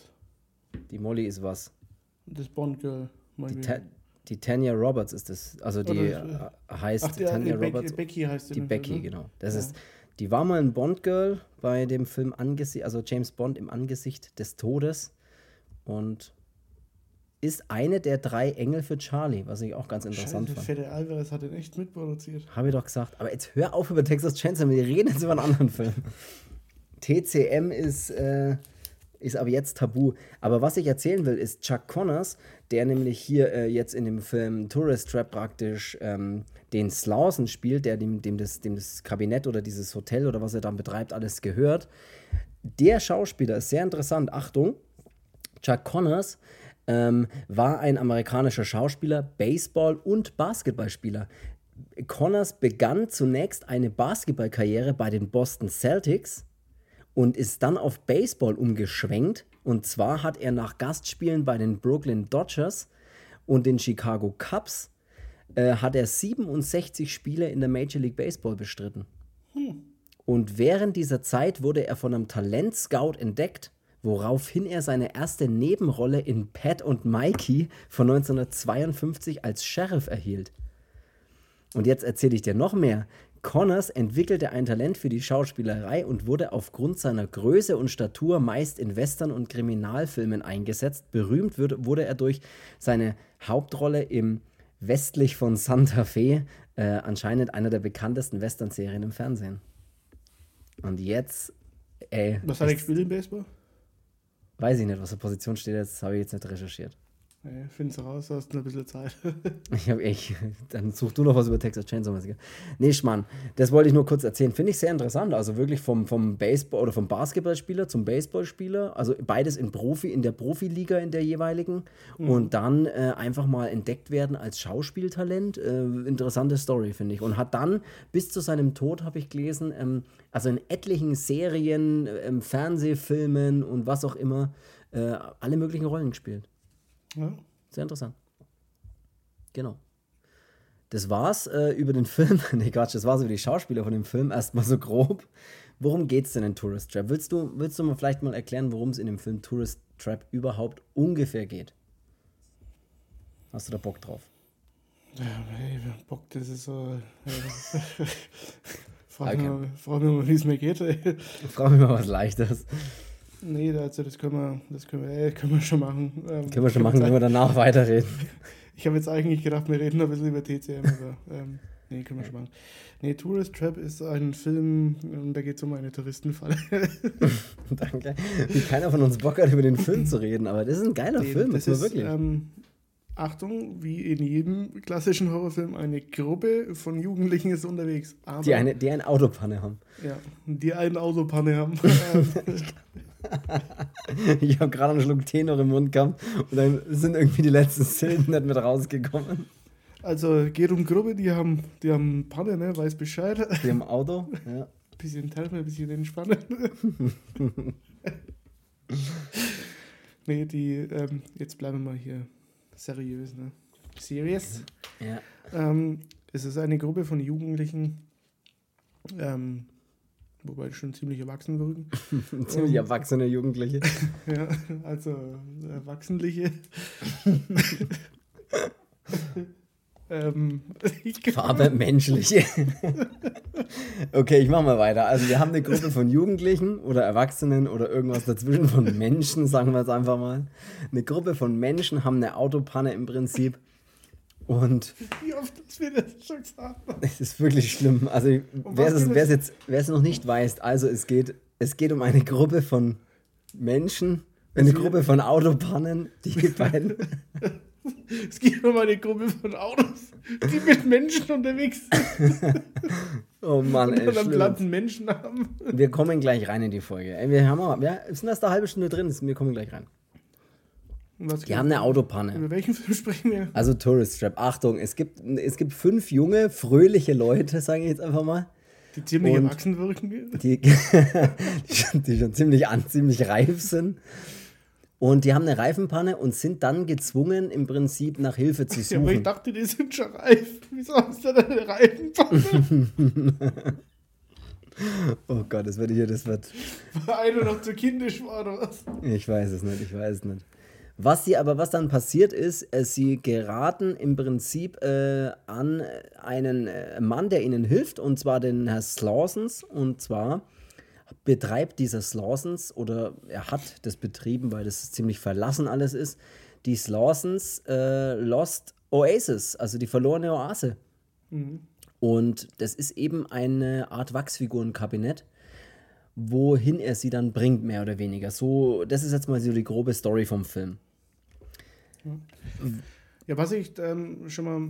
Speaker 1: Die Molly ist was.
Speaker 2: Das Bond Girl.
Speaker 1: Die, Ta die Tanya Roberts ist es. Also die
Speaker 2: Oder-
Speaker 1: äh, heißt
Speaker 2: Ach, der,
Speaker 1: Tanya
Speaker 2: Becky,
Speaker 1: Roberts.
Speaker 2: Becky heißt
Speaker 1: Die
Speaker 2: dem
Speaker 1: Becky,
Speaker 2: Film,
Speaker 1: genau. Das
Speaker 2: Ja.
Speaker 1: ist, die war mal ein Bond-Girl bei dem Film Angesicht, also James Bond im Angesicht des Todes. Und ist eine der drei Engel für Charlie, was ich auch ganz interessant
Speaker 2: Scheiße,
Speaker 1: fand.
Speaker 2: Fede Alvarez hat den echt mitproduziert.
Speaker 1: Habe ich doch gesagt. Aber jetzt hör auf über Texas Chainsaw, wir reden jetzt über einen anderen Film. TCM ist, äh, ist aber jetzt tabu. Aber was ich erzählen will, ist Chuck Connors, der nämlich hier äh, jetzt in dem Film Tourist Trap praktisch ähm, den Slauson spielt, der dem, dem, das, dem das Kabinett oder dieses Hotel oder was er dann betreibt, alles gehört. Der Schauspieler ist sehr interessant. Achtung, Chuck Connors ähm, war ein amerikanischer Schauspieler, Baseball- und Basketballspieler. Connors begann zunächst eine Basketballkarriere bei den Boston Celtics und ist dann auf Baseball umgeschwenkt. Und zwar hat er nach Gastspielen bei den Brooklyn Dodgers und den Chicago Cubs äh, hat er 67 Spiele in der Major League Baseball bestritten. Und während dieser Zeit wurde er von einem Talentscout entdeckt, woraufhin er seine erste Nebenrolle in Pat und Mikey von 1952 als Sheriff erhielt. Und jetzt erzähle ich dir noch mehr. Connors entwickelte ein Talent für die Schauspielerei und wurde aufgrund seiner Größe und Statur meist in Western- und Kriminalfilmen eingesetzt. Berühmt wurde er durch seine Hauptrolle im Westlich von Santa Fe, äh, anscheinend einer der bekanntesten Western-Serien im Fernsehen. Und jetzt, ey,
Speaker 2: Was hat er gespielt im Baseball?
Speaker 1: Weiß ich nicht, was für Position steht jetzt, habe ich jetzt nicht recherchiert.
Speaker 2: Nee, find's raus, du hast noch ein bisschen Zeit.
Speaker 1: Ich habe echt, dann such du noch was über Texas Chainsaw Massacre. Nee, Schmarrn, das wollte ich nur kurz erzählen. Finde ich sehr interessant. Also wirklich vom, vom Baseball oder vom Basketballspieler zum Baseballspieler. Also beides in Profi, in der Profiliga in der jeweiligen. Und dann äh, einfach mal entdeckt werden als Schauspieltalent. Äh, interessante Story, finde ich. Und hat dann bis zu seinem Tod, habe ich gelesen, ähm, also in etlichen Serien, ähm, Fernsehfilmen und was auch immer, äh, alle möglichen Rollen gespielt.
Speaker 2: Ja?
Speaker 1: Sehr interessant. Genau. Das war's äh, über den Film. nee, Quatsch, das war's über die Schauspieler von dem Film. Erstmal so grob. Worum geht's denn in Tourist Trap? Willst du, willst du mal vielleicht mal erklären, worum es in dem Film Tourist Trap überhaupt ungefähr geht? Hast du da Bock drauf?
Speaker 2: Ja, hey, Bock, das ist so. Ist, frag,
Speaker 1: Okay.
Speaker 2: mich mal, frag mich mal, wie es mir geht. Ey.
Speaker 1: Frag mich mal was Leichteres.
Speaker 2: Nee, also das können wir, das können wir, ey, können wir schon machen. Ähm,
Speaker 1: Können wir schon machen, wenn wir danach weiterreden.
Speaker 2: Ich habe jetzt eigentlich gedacht, wir reden noch ein bisschen über TCM, aber ähm, nee, können wir schon machen. Nee, Tourist Trap ist ein Film, ähm, da geht es um eine Touristenfalle.
Speaker 1: Danke. Wie keiner von uns Bock hat, über den Film zu reden, aber das ist ein geiler Film,
Speaker 2: das
Speaker 1: das
Speaker 2: ist,
Speaker 1: wirklich.
Speaker 2: ähm, Achtung, wie in jedem klassischen Horrorfilm, eine Gruppe von Jugendlichen ist unterwegs.
Speaker 1: Die, eine, die eine Autopanne haben.
Speaker 2: Ja, die eine Autopanne haben.
Speaker 1: Ich habe gerade einen Schluck Tee noch im Mund gehabt und dann sind irgendwie die letzten Silben nicht mit rausgekommen.
Speaker 2: also geht um Gruppe, die haben, die haben Panne, ne, weiß Bescheid.
Speaker 1: Die im Auto. Ja.
Speaker 2: Bisschen Therme, ein bisschen entspannen. nee, die, ähm, jetzt bleiben wir mal hier seriös, ne? Serious.
Speaker 1: Ja.
Speaker 2: Ähm, es ist eine Gruppe von Jugendlichen, ähm, wobei die schon ziemlich erwachsen wirken.
Speaker 1: Ziemlich erwachsene Jugendliche.
Speaker 2: ja, also Erwachsenliche. ähm,
Speaker 1: Farbe menschliche. okay, ich mach mal weiter. Also wir haben eine Gruppe von Jugendlichen oder Erwachsenen oder irgendwas dazwischen von Menschen, sagen wir es einfach mal. Eine Gruppe von Menschen haben eine Autopanne im Prinzip. Und
Speaker 2: Wie oft du mir das schon gesagt?
Speaker 1: es ist wirklich schlimm. Also wer es, wer
Speaker 2: es?
Speaker 1: jetzt, wer es noch nicht weiß, also es geht, es geht um eine Gruppe von Menschen, eine
Speaker 2: Es
Speaker 1: Gruppe von Autopannen, die beiden.
Speaker 2: Es geht um eine Gruppe von Autos, die mit Menschen unterwegs sind
Speaker 1: Oh Mann, ey,
Speaker 2: und. Land einen Menschen haben.
Speaker 1: Wir kommen gleich rein in die Folge. Ey, wir haben ja, sind erst eine halbe Stunde drin, wir kommen gleich rein. Die haben eine Autopanne.
Speaker 2: Über welchen Film sprechen wir?
Speaker 1: Also Tourist Trap. Achtung, es gibt, es gibt fünf junge, fröhliche Leute, sage ich jetzt einfach mal,
Speaker 2: Die ziemlich
Speaker 1: Und-
Speaker 2: erwachsen wirken.
Speaker 1: die, die, schon, die schon ziemlich an, ziemlich reif sind. Und die haben eine Reifenpanne und sind dann gezwungen, im Prinzip nach Hilfe zu
Speaker 2: Ja, aber ich
Speaker 1: suchen.
Speaker 2: dachte, die sind schon reif. Wieso hast du denn eine Reifenpanne?
Speaker 1: Oh Gott, das wird hier, das wird.
Speaker 2: Weil einer noch zu kindisch war oder was?
Speaker 1: Ich weiß es nicht, ich weiß es nicht. Was sie aber, was dann passiert ist, äh, sie geraten im Prinzip äh, an einen äh, Mann, der ihnen hilft, und zwar den Herr Slausens. Und zwar betreibt dieser Slausens, oder er hat das betrieben, weil das ziemlich verlassen alles ist, die Slausens äh, Lost Oasis, also die verlorene Oase. Und das ist eben eine Art Wachsfigurenkabinett wohin er sie dann bringt, mehr oder weniger. So, das ist jetzt mal so die grobe Story vom Film.
Speaker 2: Ja, was ich ähm, schon mal.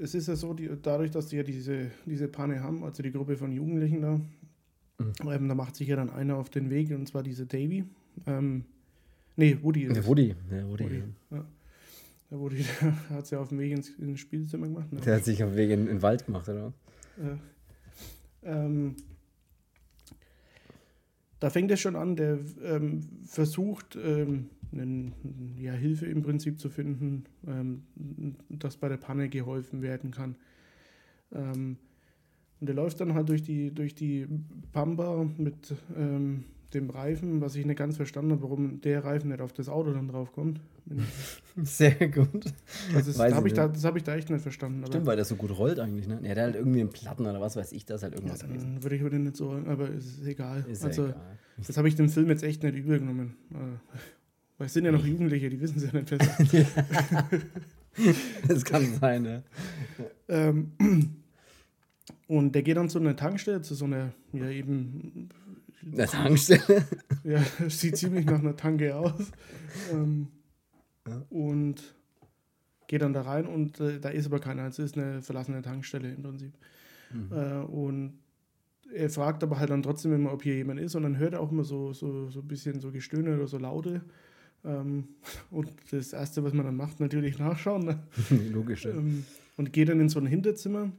Speaker 2: Es ist ja so, die, dadurch, dass die ja diese, diese Panne haben, also die Gruppe von Jugendlichen da, ähm, da macht sich ja dann einer auf den Weg, und zwar diese Davy. Ähm, nee, Woody ist
Speaker 1: Der
Speaker 2: es.
Speaker 1: Woody, der Woody.
Speaker 2: Woody. Ja. Der Woody der hat es ja auf dem Weg ins, ins Spielzimmer gemacht. Ne?
Speaker 1: Der hat sich auf den Weg in, in den Wald gemacht, oder?
Speaker 2: Ja. Ähm, da fängt es schon an, der ähm, versucht, ähm, einen, ja, Hilfe im Prinzip zu finden, ähm, dass bei der Panne geholfen werden kann. Ähm, und der läuft dann halt durch die, durch die Pampa mit ähm, dem Reifen, was ich nicht ganz verstanden habe, warum der Reifen nicht auf das Auto dann draufkommt.
Speaker 1: Sehr gut.
Speaker 2: Das, ist- da habe
Speaker 1: ich
Speaker 2: da, das hab ich da echt nicht verstanden.
Speaker 1: Stimmt, weil der so gut rollt eigentlich, ne? Ja, der hat halt irgendwie einen Platten oder was weiß ich, das halt
Speaker 2: ja,
Speaker 1: irgendwas gewesen.
Speaker 2: dann würde ich heute nicht so, aber es ist egal.
Speaker 1: Ist ja
Speaker 2: also,
Speaker 1: egal.
Speaker 2: Das habe ich dem Film jetzt echt nicht übel genommen. Äh, Weil es sind ja noch Jugendliche, die wissen es ja nicht besser.
Speaker 1: Das kann sein, ne?
Speaker 2: ähm, und der geht dann zu einer Tankstelle, zu so einer, ja eben,
Speaker 1: Eine Tankstelle.
Speaker 2: ja, sieht ziemlich nach einer Tanke aus. Ähm,
Speaker 1: Ja.
Speaker 2: Und geht dann da rein und äh, da ist aber keiner. Es ist eine verlassene Tankstelle im Prinzip.
Speaker 1: Mhm.
Speaker 2: Äh, und er fragt aber halt dann trotzdem immer, ob hier jemand ist und dann hört er auch immer so, so, so ein bisschen so Gestöhne oder so Laute. Ähm, und das Erste, was man dann macht, natürlich nachschauen. Ne?
Speaker 1: Logisch. Ja.
Speaker 2: Ähm, und geht dann in so ein Hinterzimmer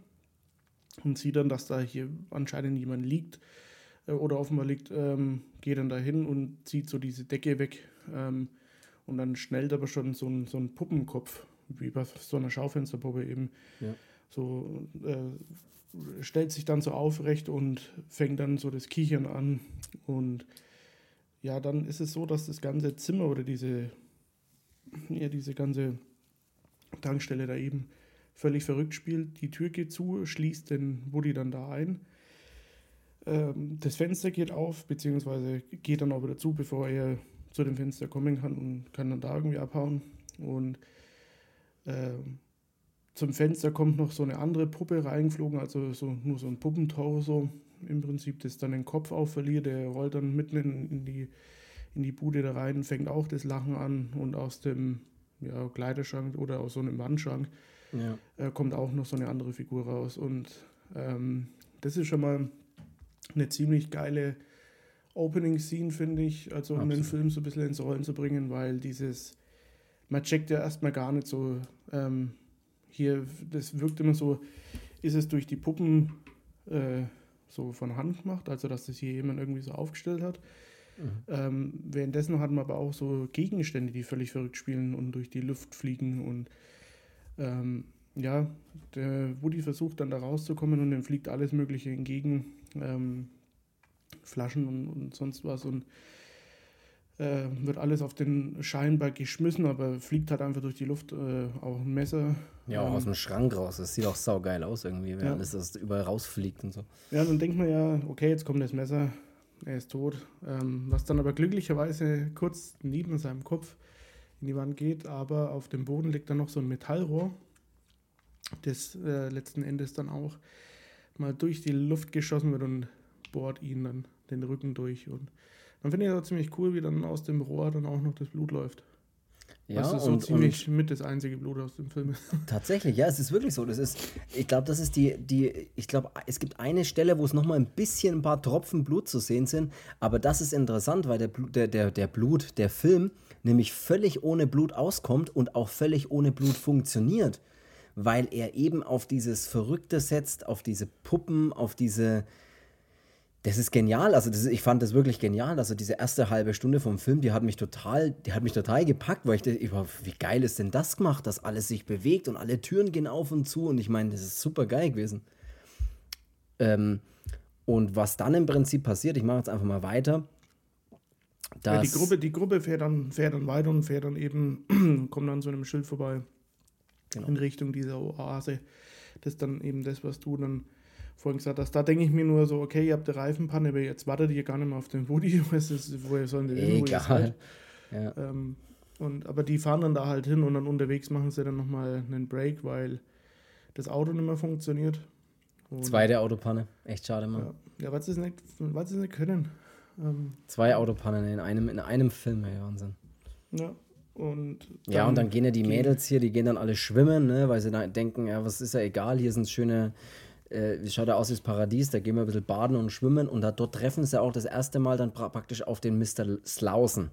Speaker 2: und sieht dann, dass da hier anscheinend jemand liegt äh, oder offenbar liegt, ähm, geht dann dahin und zieht so diese Decke weg ähm, und dann schnellt aber schon so ein, so ein Puppenkopf, wie bei so einer Schaufensterpuppe eben,
Speaker 1: Ja.
Speaker 2: so äh, stellt sich dann so aufrecht und fängt dann so das Kichern an und ja, dann ist es so, dass das ganze Zimmer oder diese, ja, diese ganze Tankstelle da eben völlig verrückt spielt. Die Tür geht zu, schließt den Woody dann da ein. Ähm, das Fenster geht auf, beziehungsweise geht dann auch wieder zu, bevor er zu dem Fenster kommen kann und kann dann da irgendwie abhauen. Und ähm, zum Fenster kommt noch so eine andere Puppe reingeflogen, also so, nur so ein Puppentorso im Prinzip, das dann den Kopf auf verliert. Der rollt dann mitten in, in, die, in die Bude da rein, fängt auch das Lachen an und aus dem ja, Kleiderschrank oder aus so einem Wandschrank
Speaker 1: ja.
Speaker 2: äh, kommt auch noch so eine andere Figur raus. Und ähm, das ist schon mal eine ziemlich geile Opening-Scene, finde ich, also um den
Speaker 1: Absolut.
Speaker 2: Film so ein bisschen ins Rollen zu bringen, weil dieses, man checkt ja erstmal gar nicht so, ähm, hier, das wirkt immer so, ist es durch die Puppen äh, so von Hand gemacht, also dass das hier jemand irgendwie so aufgestellt hat. Mhm. Ähm, währenddessen hat man aber auch so Gegenstände, die völlig verrückt spielen und durch die Luft fliegen und ähm, ja, der Woody versucht dann da rauszukommen und dem fliegt alles Mögliche entgegen. Ähm, Flaschen und, und, sonst was und äh, wird alles auf den scheinbar geschmissen, aber fliegt halt einfach durch die Luft. Äh, auch ein Messer.
Speaker 1: Ja, auch ähm, aus dem Schrank raus. Das sieht auch saugeil aus irgendwie, wenn ja. alles das überall rausfliegt und so.
Speaker 2: Ja, dann denkt man ja, okay, jetzt kommt das Messer, er ist tot. Ähm, was dann aber glücklicherweise kurz neben seinem Kopf in die Wand geht, aber auf dem Boden liegt dann noch so ein Metallrohr das äh, letzten Endes dann auch mal durch die Luft geschossen wird und bohrt ihn dann den Rücken durch. Und dann finde ich das ziemlich cool, wie dann aus dem Rohr dann auch noch das Blut läuft. Ja, das ist so und, ziemlich und mit das einzige Blut aus dem Film.
Speaker 1: Tatsächlich, ja, es ist wirklich so. Das ist, ich glaube, das ist die, die, ich glaube, es gibt eine Stelle, wo es nochmal ein bisschen ein paar Tropfen Blut zu sehen sind, aber das ist interessant, weil der, der, der, der Blut, der Film, nämlich völlig ohne Blut auskommt und auch völlig ohne Blut funktioniert weil er eben auf dieses Verrückte setzt, auf diese Puppen, auf diese. Das ist genial, also ist, ich fand das wirklich genial. Also diese erste halbe Stunde vom Film, die hat mich total, die hat mich total gepackt, weil ich, ich war, wie geil ist denn das gemacht, dass alles sich bewegt und alle Türen gehen auf und zu und ich meine, das ist super geil gewesen. Ähm, und was dann im Prinzip passiert, ich mache jetzt einfach mal weiter.
Speaker 2: Ja, die Gruppe, die Gruppe fährt dann, fährt dann weiter und fährt dann eben, kommt dann zu einem Schild vorbei genau. in Richtung dieser Oase. Das ist dann eben das, was du dann vorhin gesagt hast. Da denke ich mir nur so, okay, ihr habt eine Reifenpanne, aber jetzt wartet ihr gar nicht mehr auf den Woody, woher sollen die
Speaker 1: hin, Egal.
Speaker 2: Ja. Ähm, und, aber die fahren dann da halt hin und dann unterwegs machen sie dann nochmal einen Break, weil das Auto nicht mehr funktioniert.
Speaker 1: Und Zweite Autopanne, echt schade, Mann.
Speaker 2: Ja, ja was sie nicht, nicht können.
Speaker 1: Ähm, Zwei Autopannen in einem, in einem Film, ey, Wahnsinn.
Speaker 2: Ja, und
Speaker 1: ja, und dann gehen ja die Mädels hier, die gehen dann alle schwimmen, ne, weil sie dann denken, ja, was ist ja egal, hier sind schöne, äh, schaut da aus wie das Paradies, da gehen wir ein bisschen baden und schwimmen und da, dort treffen sie auch das erste Mal dann pra praktisch auf den Mr. Slausen.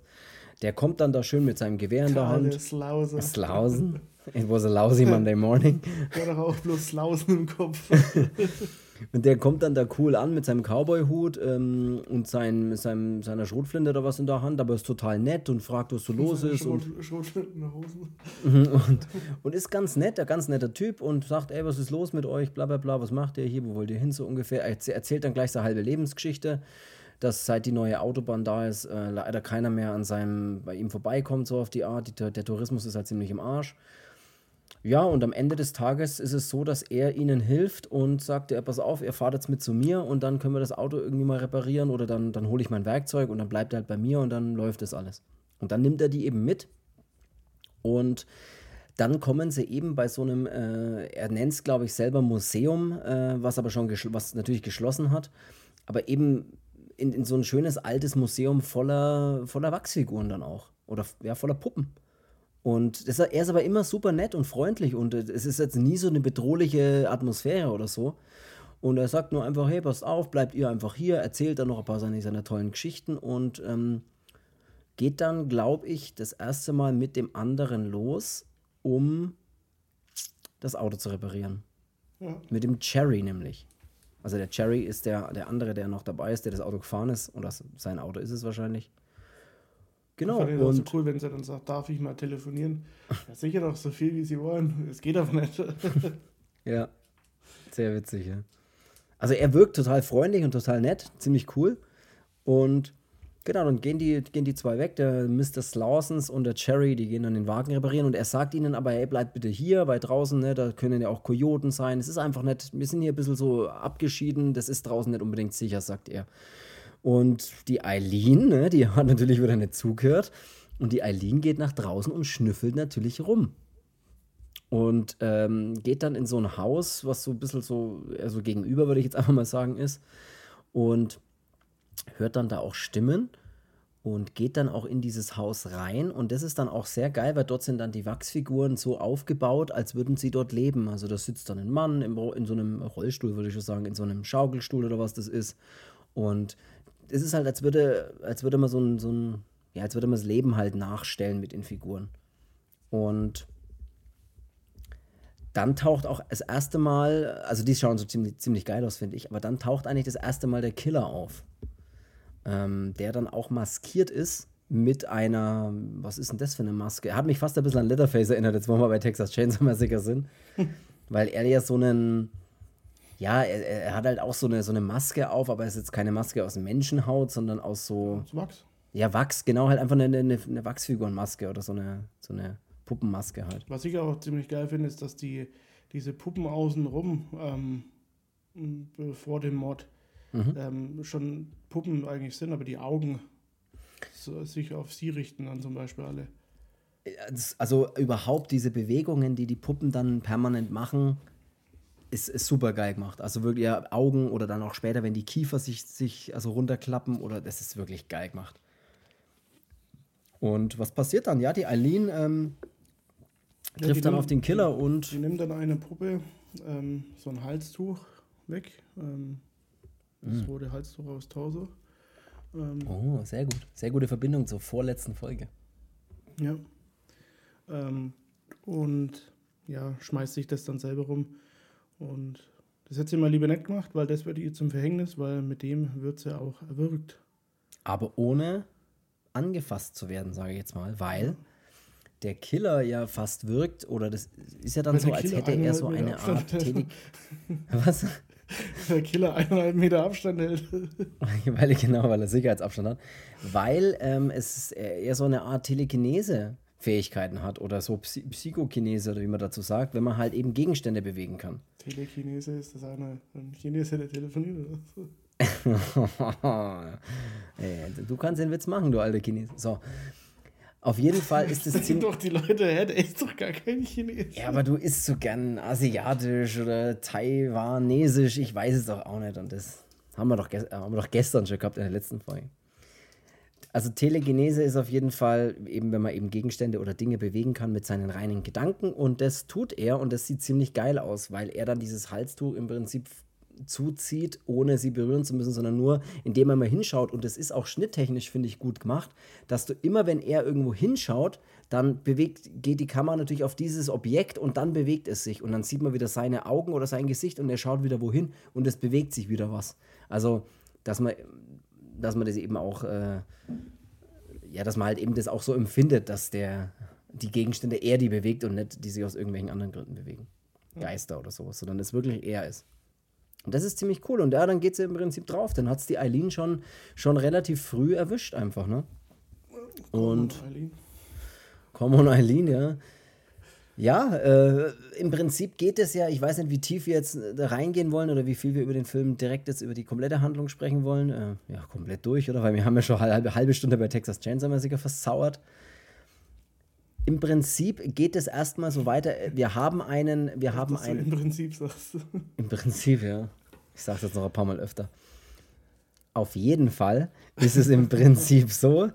Speaker 1: Der kommt dann da schön mit seinem Gewehr in der Hand.
Speaker 2: Slausen.
Speaker 1: Slausen. It was a lousy Monday morning.
Speaker 2: Der hat doch auch bloß Slausen im Kopf.
Speaker 1: Und der kommt dann da cool an mit seinem Cowboy-Hut ähm, und sein, seinem, seiner Schrotflinte oder was in der Hand, aber ist total nett und fragt, was so los ist. Schrot, und, Schrotflintenhosen. und, und ist ganz nett, ein ganz netter Typ und sagt, ey, was ist los mit euch, bla bla bla, was macht ihr hier, wo wollt ihr hin, so ungefähr. Er erzählt dann gleich seine halbe Lebensgeschichte dass seit die neue Autobahn da ist, äh, leider keiner mehr an seinem, bei ihm vorbeikommt, so auf die Art. Die, der Tourismus ist halt ziemlich im Arsch. Ja, und am Ende des Tages ist es so, dass er ihnen hilft und sagt, ja, pass auf, ihr fahrt jetzt mit zu mir und dann können wir das Auto irgendwie mal reparieren oder dann, dann hole ich mein Werkzeug und dann bleibt er halt bei mir und dann läuft das alles. Und dann nimmt er die eben mit und dann kommen sie eben bei so einem, äh, er nennt es, glaube ich, selber Museum, äh, was aber schon, was natürlich geschlossen hat, aber eben in, in so ein schönes altes Museum voller, voller Wachsfiguren dann auch. Oder ja, voller Puppen. Und das, er ist aber immer super nett und freundlich und es ist jetzt nie so eine bedrohliche Atmosphäre oder so. Und er sagt nur einfach, hey, passt auf, bleibt ihr einfach hier, erzählt dann noch ein paar seiner, seiner tollen Geschichten und ähm, geht dann, glaube ich, das erste Mal mit dem anderen los, um das Auto zu reparieren. Ja. Mit dem Cherry nämlich. Also der Cherry ist der, der andere, der noch dabei ist, der das Auto gefahren ist. Oder sein Auto ist es wahrscheinlich.
Speaker 2: Genau. Ich fand und so cool, wenn sie dann sagt, darf ich mal telefonieren? Ja, sicher doch so viel, wie sie wollen. Es geht aber nicht.
Speaker 1: ja, sehr witzig, ja. Also er wirkt total freundlich und total nett, ziemlich cool. Und genau, dann gehen die, gehen die zwei weg, der Mr. Slausens und der Cherry, die gehen dann den Wagen reparieren und er sagt ihnen aber, hey, bleibt bitte hier, weil draußen, ne, da können ja auch Kojoten sein. Es ist einfach nicht, wir sind hier ein bisschen so abgeschieden, das ist draußen nicht unbedingt sicher, sagt er. Und die Eileen, ne, die hat natürlich wieder nicht zugehört. Und die Eileen geht nach draußen und schnüffelt natürlich rum. Und ähm, geht dann in so ein Haus, was so ein bisschen so, also gegenüber, würde ich jetzt einfach mal sagen, ist. Und hört dann da auch Stimmen und geht dann auch in dieses Haus rein. Und das ist dann auch sehr geil, weil dort sind dann die Wachsfiguren so aufgebaut, als würden sie dort leben. Also da sitzt dann ein Mann im, in so einem Rollstuhl, würde ich schon sagen, in so einem Schaukelstuhl oder was das ist. Und es ist halt, als würde, als würde man so ein, so ein, ja, als würde man das Leben halt nachstellen mit den Figuren. Und dann taucht auch das erste Mal, also die schauen so ziemlich, ziemlich geil aus, finde ich, aber dann taucht eigentlich das erste Mal der Killer auf. ähm, der dann auch maskiert ist mit einer, was ist denn das für eine Maske? Er hat mich fast ein bisschen an Leatherface erinnert, jetzt wo wir bei Texas Chainsaw Massacre sind. weil er ja so einen, ja, er, er, hat halt auch so eine, so eine Maske auf, aber es ist jetzt keine Maske aus Menschenhaut, sondern aus so. Aus Wachs. Ja, Wachs, genau, halt einfach eine, eine, eine Wachsfigurenmaske oder so eine, so eine Puppenmaske halt.
Speaker 2: Was ich auch ziemlich geil finde, ist, dass die, diese Puppen außenrum ähm, vor dem Mod mhm. ähm, schon Puppen eigentlich sind, aber die Augen so, sich auf sie richten dann zum Beispiel alle.
Speaker 1: Also überhaupt diese Bewegungen, die die Puppen dann permanent machen, ist, ist super geil gemacht. Also wirklich ja, Augen oder dann auch später, wenn die Kiefer sich, sich also runterklappen oder das ist wirklich geil gemacht. Und was passiert dann? Ja, die Eileen ähm, ja, trifft dann nimmt, auf den Killer
Speaker 2: die,
Speaker 1: und.
Speaker 2: Die nimmt dann eine Puppe, ähm, so ein Halstuch weg. Ähm, das mm. rote Halstuch aus Torso.
Speaker 1: Ähm, oh, sehr gut. Sehr gute Verbindung zur vorletzten Folge.
Speaker 2: Ja. Ähm, und ja, schmeißt sich das dann selber rum. Und das hätte sie mal lieber nicht gemacht, weil das wird ihr zum Verhängnis, weil mit dem wird sie auch erwürgt.
Speaker 1: Aber ohne angefasst zu werden, sage ich jetzt mal, weil der Killer ja fast wirkt, oder das ist ja dann weil so, als hätte er so eine Art Tele
Speaker 2: Was? Der Killer eineinhalb Meter Abstand hält.
Speaker 1: weil, genau, weil er Sicherheitsabstand hat. Weil ähm, es eher so eine Art Telekinese Fähigkeiten hat oder so Psy Psychokinese oder wie man dazu sagt, wenn man halt eben Gegenstände bewegen kann.
Speaker 2: Telekinese ist das eine, ein Chinese, der telefoniert oder so.
Speaker 1: du kannst den Witz machen, du alte Chinese. So. Auf jeden Fall ist es
Speaker 2: ziemlich. doch die Leute, hä, der ist doch gar kein Chinesisch.
Speaker 1: Ja, aber du isst so gern asiatisch oder taiwanesisch, ich weiß es doch auch nicht. Und das haben wir doch, haben wir doch gestern schon gehabt in der letzten Folge. Also Telegenese ist auf jeden Fall eben, wenn man eben Gegenstände oder Dinge bewegen kann mit seinen reinen Gedanken. Und das tut er und das sieht ziemlich geil aus, weil er dann dieses Halstuch im Prinzip zuzieht, ohne sie berühren zu müssen, sondern nur, indem er mal hinschaut. Und das ist auch schnitttechnisch, finde ich, gut gemacht, dass du immer, wenn er irgendwo hinschaut, dann bewegt, geht die Kamera natürlich auf dieses Objekt und dann bewegt es sich. Und dann sieht man wieder seine Augen oder sein Gesicht und er schaut wieder wohin und es bewegt sich wieder was. Also, dass man, dass man das eben auch, äh, ja, dass man halt eben das auch so empfindet, dass der, die Gegenstände er die bewegt und nicht die sich aus irgendwelchen anderen Gründen bewegen. Geister oder sowas, sondern es wirklich er ist. Und das ist ziemlich cool. Und ja, dann geht sie im Prinzip drauf. Dann hat es die Eileen schon, schon relativ früh erwischt, einfach, ne? Und. Komm on, Eileen, ja. Ja, äh, im Prinzip geht es ja, ich weiß nicht, wie tief wir jetzt da reingehen wollen oder wie viel wir über den Film direkt jetzt über die komplette Handlung sprechen wollen. Äh, ja, komplett durch, oder? Weil wir haben ja schon eine halbe, halbe Stunde bei Texas Chainsaw Massacre versauert. Im Prinzip geht es erstmal so weiter. Wir haben einen, wir haben das einen.
Speaker 2: Im Prinzip sagst du.
Speaker 1: Im Prinzip, ja. Ich sage das noch ein paar Mal öfter. Auf jeden Fall ist es im Prinzip so.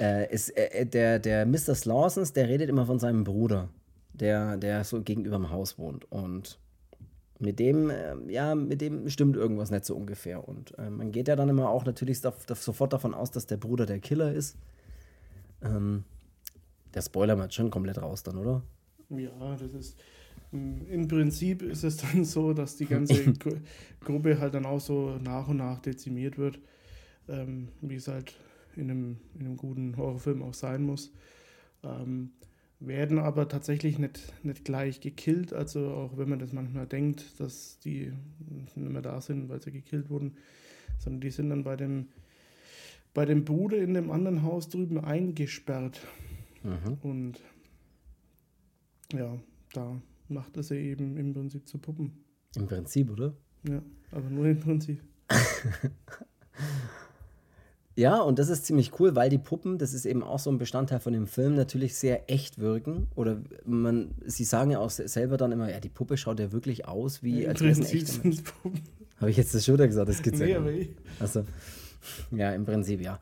Speaker 1: Äh, ist, äh, der, der Mr. Slausens, der redet immer von seinem Bruder, der, der so gegenüber dem Haus wohnt. Und mit dem, äh, ja, mit dem stimmt irgendwas nicht so ungefähr. Und äh, man geht ja dann immer auch natürlich sofort davon aus, dass der Bruder der Killer ist. Ähm, der Spoiler wird schon komplett raus dann, oder?
Speaker 2: Ja, das ist. Mm, Im Prinzip ist es dann so, dass die ganze Gruppe halt dann auch so nach und nach dezimiert wird, ähm, wie es halt in einem, in einem guten Horrorfilm auch sein muss. Ähm, werden aber tatsächlich nicht, nicht gleich gekillt, also auch wenn man das manchmal denkt, dass die nicht mehr da sind, weil sie gekillt wurden, sondern die sind dann bei dem, bei dem Bruder in dem anderen Haus drüben eingesperrt. Mhm. Und ja, da macht er sie eben im Prinzip zu Puppen.
Speaker 1: Im Prinzip, oder?
Speaker 2: Ja, aber nur im Prinzip.
Speaker 1: ja, und das ist ziemlich cool, weil die Puppen, das ist eben auch so ein Bestandteil von dem Film, natürlich sehr echt wirken. Oder man, sie sagen ja auch selber dann immer, ja, die Puppe schaut ja wirklich aus wie ja, als wäre es echt. Habe ich jetzt das schon gesagt? Das gibt's nee, ja. nicht. Also, ja, im Prinzip ja.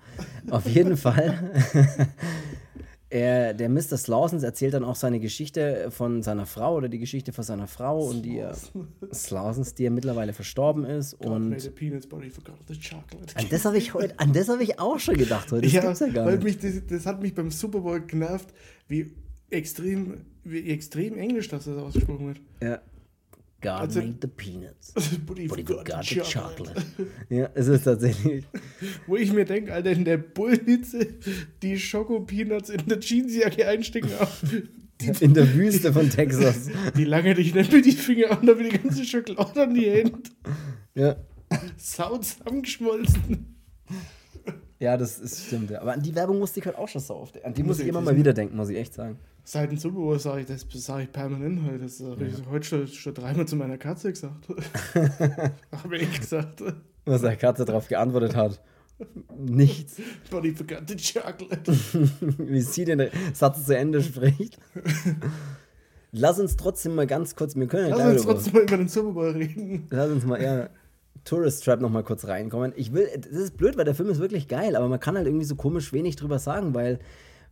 Speaker 1: Auf jeden Fall er, der Mr. Slausens erzählt dann auch seine Geschichte von seiner Frau oder die Geschichte von seiner Frau und die Slausens, die ja mittlerweile verstorben ist. und an das habe ich heute, an das habe ich auch schon gedacht heute. Das
Speaker 2: ja, gibt's ja gar nicht. Mich, das, das, hat mich beim Super Bowl genervt, wie extrem, wie extrem Englisch das ausgesprochen wird.
Speaker 1: Ja. God
Speaker 2: Also-
Speaker 1: made the peanuts.
Speaker 2: But he
Speaker 1: But
Speaker 2: forgot the chocolate.
Speaker 1: chocolate. ja, es ist tatsächlich.
Speaker 2: Wo ich mir denke, Alter, in der Bullhitze die Schoko-Peanuts in der Jeansjacke einstecken, auf,
Speaker 1: In der Wüste von Texas.
Speaker 2: die lange dich nicht mit die Finger an, da wird die ganze Schokolade an die Hände.
Speaker 1: Ja.
Speaker 2: Sau zusammengeschmolzen.
Speaker 1: Ja, das ist, stimmt. Ja. Aber an die Werbung musste ich halt auch schon so oft. An die muss
Speaker 2: Muss
Speaker 1: ich immer mal wieder denken, muss ich echt sagen.
Speaker 2: Seit dem Super Bowl sage ich, das sage ich permanent heute. Das habe ich heute schon, schon dreimal zu meiner Katze gesagt. habe ich gesagt.
Speaker 1: Was der Katze darauf geantwortet hat. Nichts.
Speaker 2: He forgot the chocolate.
Speaker 1: Wie sie den Satz zu Ende spricht. Lass uns trotzdem mal ganz kurz, wir können ja
Speaker 2: Lass uns trotzdem mal über den Super Bowl reden.
Speaker 1: Lass uns mal eher Tourist Trap noch mal kurz reinkommen. Ich will, das ist blöd, weil der Film ist wirklich geil, aber man kann halt irgendwie so komisch wenig drüber sagen, weil,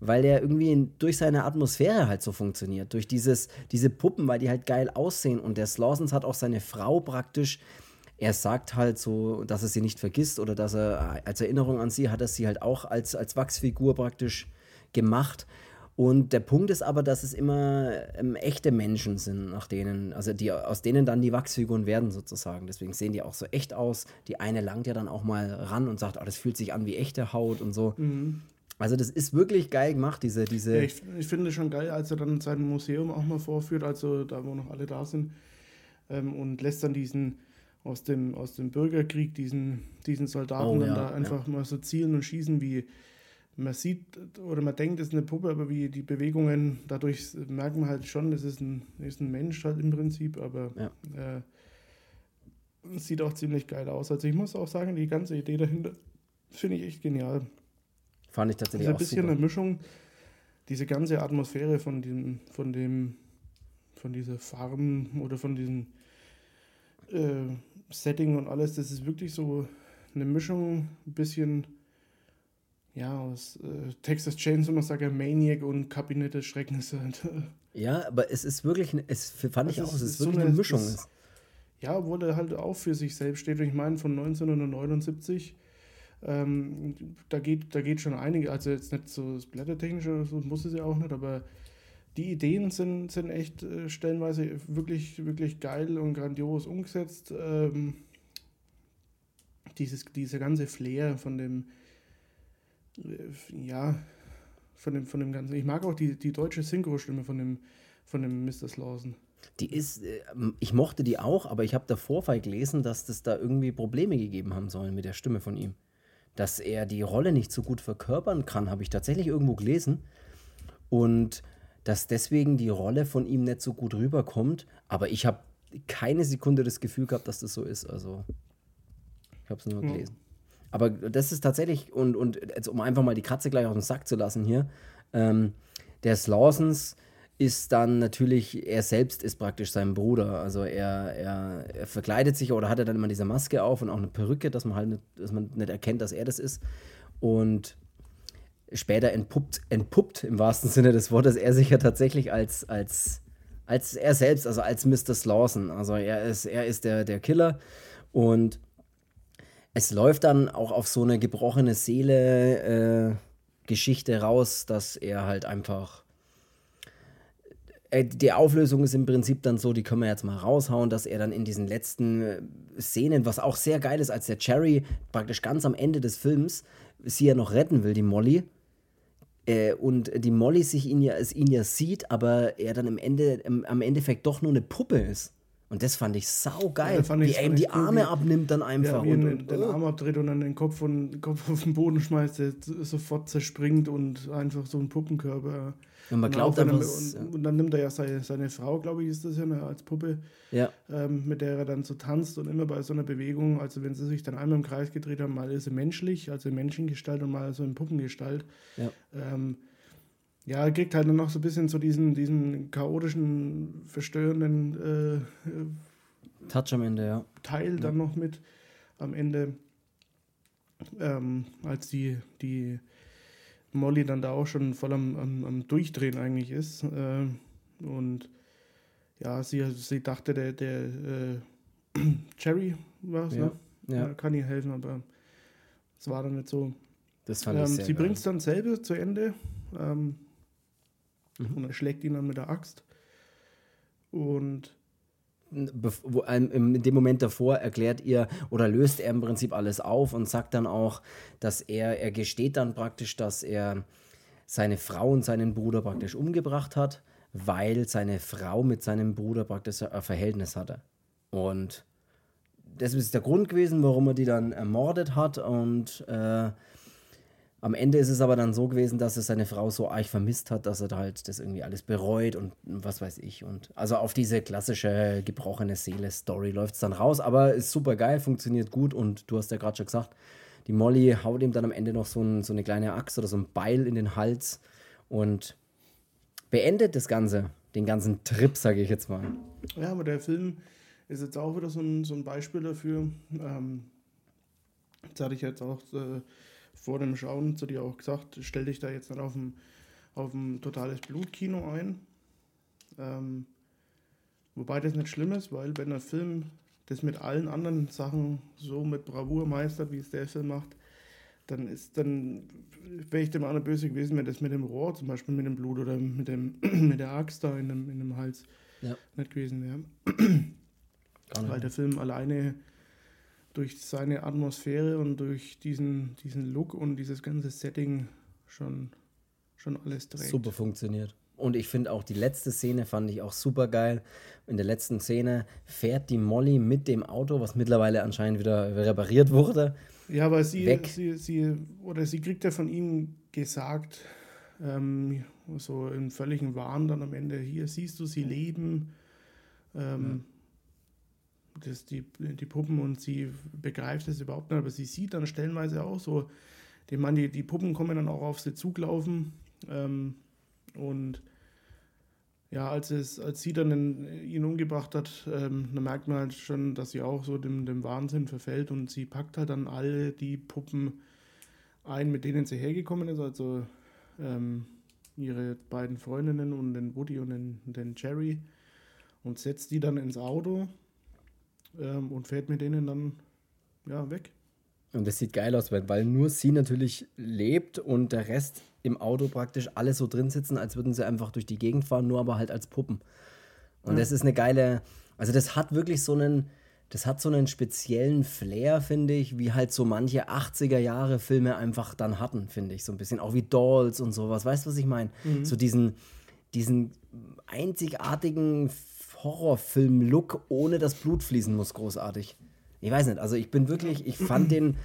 Speaker 1: weil der irgendwie durch seine Atmosphäre halt so funktioniert. Durch dieses, diese Puppen, weil die halt geil aussehen. Und der Slawsons hat auch seine Frau praktisch. Er sagt halt so, dass er sie nicht vergisst oder dass er als Erinnerung an sie hat er sie halt auch als, als Wachsfigur praktisch gemacht. Und der Punkt ist aber, dass es immer ähm, echte Menschen sind, nach denen, also die, aus denen dann die Wachsfiguren werden sozusagen. Deswegen sehen die auch so echt aus. Die eine langt ja dann auch mal ran und sagt, oh, das fühlt sich an wie echte Haut und so. Also das ist wirklich geil gemacht, diese, diese.
Speaker 2: Ja, ich, ich finde es schon geil, als er dann sein Museum auch mal vorführt, also da, wo noch alle da sind, ähm, und lässt dann diesen aus dem, aus dem Bürgerkrieg, diesen, diesen Soldaten
Speaker 1: Oh,
Speaker 2: dann
Speaker 1: ja,
Speaker 2: da einfach mal so zielen und schießen, wie man sieht oder man denkt, es ist eine Puppe, aber wie die Bewegungen, dadurch merkt man halt schon, es ist ein, ist ein Mensch halt im Prinzip, aber
Speaker 1: Ja.
Speaker 2: äh, es sieht auch ziemlich geil aus. Also ich muss auch sagen, die ganze Idee dahinter finde ich echt genial.
Speaker 1: fand ich
Speaker 2: Das
Speaker 1: tatsächlich
Speaker 2: ist ein
Speaker 1: auch
Speaker 2: bisschen
Speaker 1: super.
Speaker 2: eine Mischung, diese ganze Atmosphäre von dem, von dem, von dieser Farm oder von diesem äh, Setting und alles, das ist wirklich so eine Mischung, ein bisschen, ja, aus äh, Texas Chainsaw Massacre, Maniac und Kabinett des Schreckens halt.
Speaker 1: Ja, aber es ist wirklich, eine- es fand ich
Speaker 2: Das
Speaker 1: auch,
Speaker 2: ist-
Speaker 1: es ist
Speaker 2: ist so
Speaker 1: wirklich
Speaker 2: eine-
Speaker 1: eine Mischung.
Speaker 2: das- Ja, obwohl er halt auch für sich selbst steht. Und ich meine, von 1979, ähm, da, geht, da geht schon einige, also jetzt nicht so splattertechnisch oder so, muss es ja auch nicht, aber die Ideen sind, sind echt äh, stellenweise wirklich, wirklich geil und grandios umgesetzt. Ähm, dieses, dieser ganze Flair von dem, ja, von dem, von dem ganzen. Ich mag auch die, die deutsche Synchro-Stimme von dem, von dem Mr. Slauson.
Speaker 1: Die ist, äh, ich mochte die auch, aber ich habe davor gelesen, dass das da irgendwie Probleme gegeben haben sollen mit der Stimme von ihm. Dass er die Rolle nicht so gut verkörpern kann, habe ich tatsächlich irgendwo gelesen. Und dass deswegen die Rolle von ihm nicht so gut rüberkommt. Aber ich habe keine Sekunde das Gefühl gehabt, dass das so ist. Also, ich habe es nur
Speaker 2: Ja.
Speaker 1: Aber das ist tatsächlich, und, und jetzt, um einfach mal die Katze gleich auf den Sack zu lassen hier, ähm, der Slawsons ist dann natürlich, er selbst ist praktisch sein Bruder. Also er, er, er verkleidet sich oder hat er dann immer diese Maske auf und auch eine Perücke, dass man halt nicht, dass man nicht erkennt, dass er das ist. Und später entpuppt, entpuppt im wahrsten Sinne des Wortes, er sich ja tatsächlich als, als, als er selbst, also als Mr. Slawson. Also er ist, er ist der, der Killer und es läuft dann auch auf so eine gebrochene Seele äh, Geschichte raus, dass er halt einfach äh, die Auflösung ist im Prinzip dann so, die können wir jetzt mal raushauen, dass er dann in diesen letzten äh, Szenen, was auch sehr geil ist, als der Cherry praktisch ganz am Ende des Films sie ja noch retten will, die Molly, äh, und die Molly sich ihn ja, es ihn ja sieht, aber er dann im Ende, im, am Endeffekt doch nur eine Puppe ist. Und das fand ich sau geil,
Speaker 2: Ja, fand ich-
Speaker 1: wie er ihm die
Speaker 2: cool,
Speaker 1: Arme
Speaker 2: wie-
Speaker 1: abnimmt dann einfach.
Speaker 2: Ja,
Speaker 1: und, und,
Speaker 2: den
Speaker 1: oh.
Speaker 2: Arm abdreht und dann den Kopf, von, den Kopf auf den Boden schmeißt, der sofort zerspringt und einfach so ein Puppenkörper.
Speaker 1: Und man
Speaker 2: Und
Speaker 1: glaubt
Speaker 2: wenn er
Speaker 1: einfach,
Speaker 2: und, und dann nimmt er ja seine, seine Frau, glaube ich, ist das ja ne, als Puppe,
Speaker 1: ja.
Speaker 2: ähm, mit der er dann so tanzt und immer bei so einer Bewegung, also wenn sie sich dann einmal im Kreis gedreht haben, mal ist sie menschlich, also in Menschengestalt und mal so in Puppengestalt.
Speaker 1: Ja.
Speaker 2: Ähm, ja, er kriegt halt dann noch so ein bisschen so diesen, diesen chaotischen, verstörenden äh, äh,
Speaker 1: Touch am Ende, ja.
Speaker 2: Teil dann noch mit am Ende, ähm, als die, die Molly dann da auch schon voll am, am, am Durchdrehen eigentlich ist. Äh, und ja, sie, sie dachte, der, der äh, Cherry war es,
Speaker 1: Ja,
Speaker 2: ne?
Speaker 1: ja.
Speaker 2: Ja, kann ihr helfen, aber es war dann nicht so.
Speaker 1: Das fand ich
Speaker 2: Ähm,
Speaker 1: sehr
Speaker 2: sie bringt es dann selber zu Ende ähm,
Speaker 1: Mhm.
Speaker 2: und er schlägt ihn dann mit der Axt. Und
Speaker 1: in dem Moment davor erklärt ihr oder löst er im Prinzip alles auf und sagt dann auch, dass er, er gesteht dann praktisch, dass er seine Frau und seinen Bruder praktisch umgebracht hat, weil seine Frau mit seinem Bruder praktisch ein Verhältnis hatte. Und das ist der Grund gewesen, warum er die dann ermordet hat und äh, am Ende ist es aber dann so gewesen, dass er seine Frau so arg vermisst hat, dass er halt das irgendwie alles bereut und was weiß ich. Und also auf diese klassische gebrochene Seele-Story läuft es dann raus, aber ist super geil, funktioniert gut und du hast ja gerade schon gesagt, die Molly haut ihm dann am Ende noch so, ein, so eine kleine Axt oder so ein Beil in den Hals und beendet das Ganze, den ganzen Trip, sage ich jetzt mal.
Speaker 2: Ja, aber der Film ist jetzt auch wieder so ein, so ein Beispiel dafür. Ähm, das hatte ich jetzt auch. Äh, vor dem Schauen zu dir auch gesagt, stell dich da jetzt nicht auf ein, auf ein totales Blutkino ein. Ähm, wobei das nicht schlimm ist, weil wenn der Film das mit allen anderen Sachen so mit Bravour meistert, wie es der Film macht, dann ist dann wäre ich dem anderen böse gewesen, wenn das mit dem Rohr, zum Beispiel mit dem Blut oder mit dem mit der Axt da in dem, in dem Hals ja. nicht gewesen wäre. Weil der Film alleine durch seine Atmosphäre und durch diesen, diesen Look und dieses ganze Setting schon, schon alles
Speaker 1: trägt. Super funktioniert. Und ich finde auch die letzte Szene fand ich auch super geil. In der letzten Szene fährt die Molly mit dem Auto, was mittlerweile anscheinend wieder repariert wurde.
Speaker 2: Ja, aber sie, weg. sie, sie oder sie kriegt ja von ihm gesagt, ähm, so im völligen Wahn dann am Ende, hier siehst du sie leben. Ähm, das, die, die Puppen und sie begreift es überhaupt nicht, aber sie sieht dann stellenweise auch so, die, man, die, die Puppen kommen dann auch auf sie zugelaufen ähm, und ja, als, es, als sie dann in, ihn umgebracht hat, ähm, dann merkt man halt schon, dass sie auch so dem, dem Wahnsinn verfällt und sie packt halt dann alle die Puppen ein, mit denen sie hergekommen ist, also ähm, ihre beiden Freundinnen und den Woody und den, den Jerry und setzt die dann ins Auto ähm, und fährt mit denen dann ja, weg.
Speaker 1: Und das sieht geil aus, weil, weil nur sie natürlich lebt und der Rest im Auto praktisch alle so drin sitzen, als würden sie einfach durch die Gegend fahren, nur aber halt als Puppen. Und ja. das ist eine geile, also das hat wirklich so einen, das hat so einen speziellen Flair, finde ich, wie halt so manche 80er Jahre Filme einfach dann hatten, finde ich, so ein bisschen. Auch wie Dolls und sowas. Weißt du, was ich meine? Mhm. So diesen, diesen einzigartigen Horrorfilm-Look, ohne dass Blut fließen muss, großartig. Ich weiß nicht, also ich bin wirklich, ich fand den,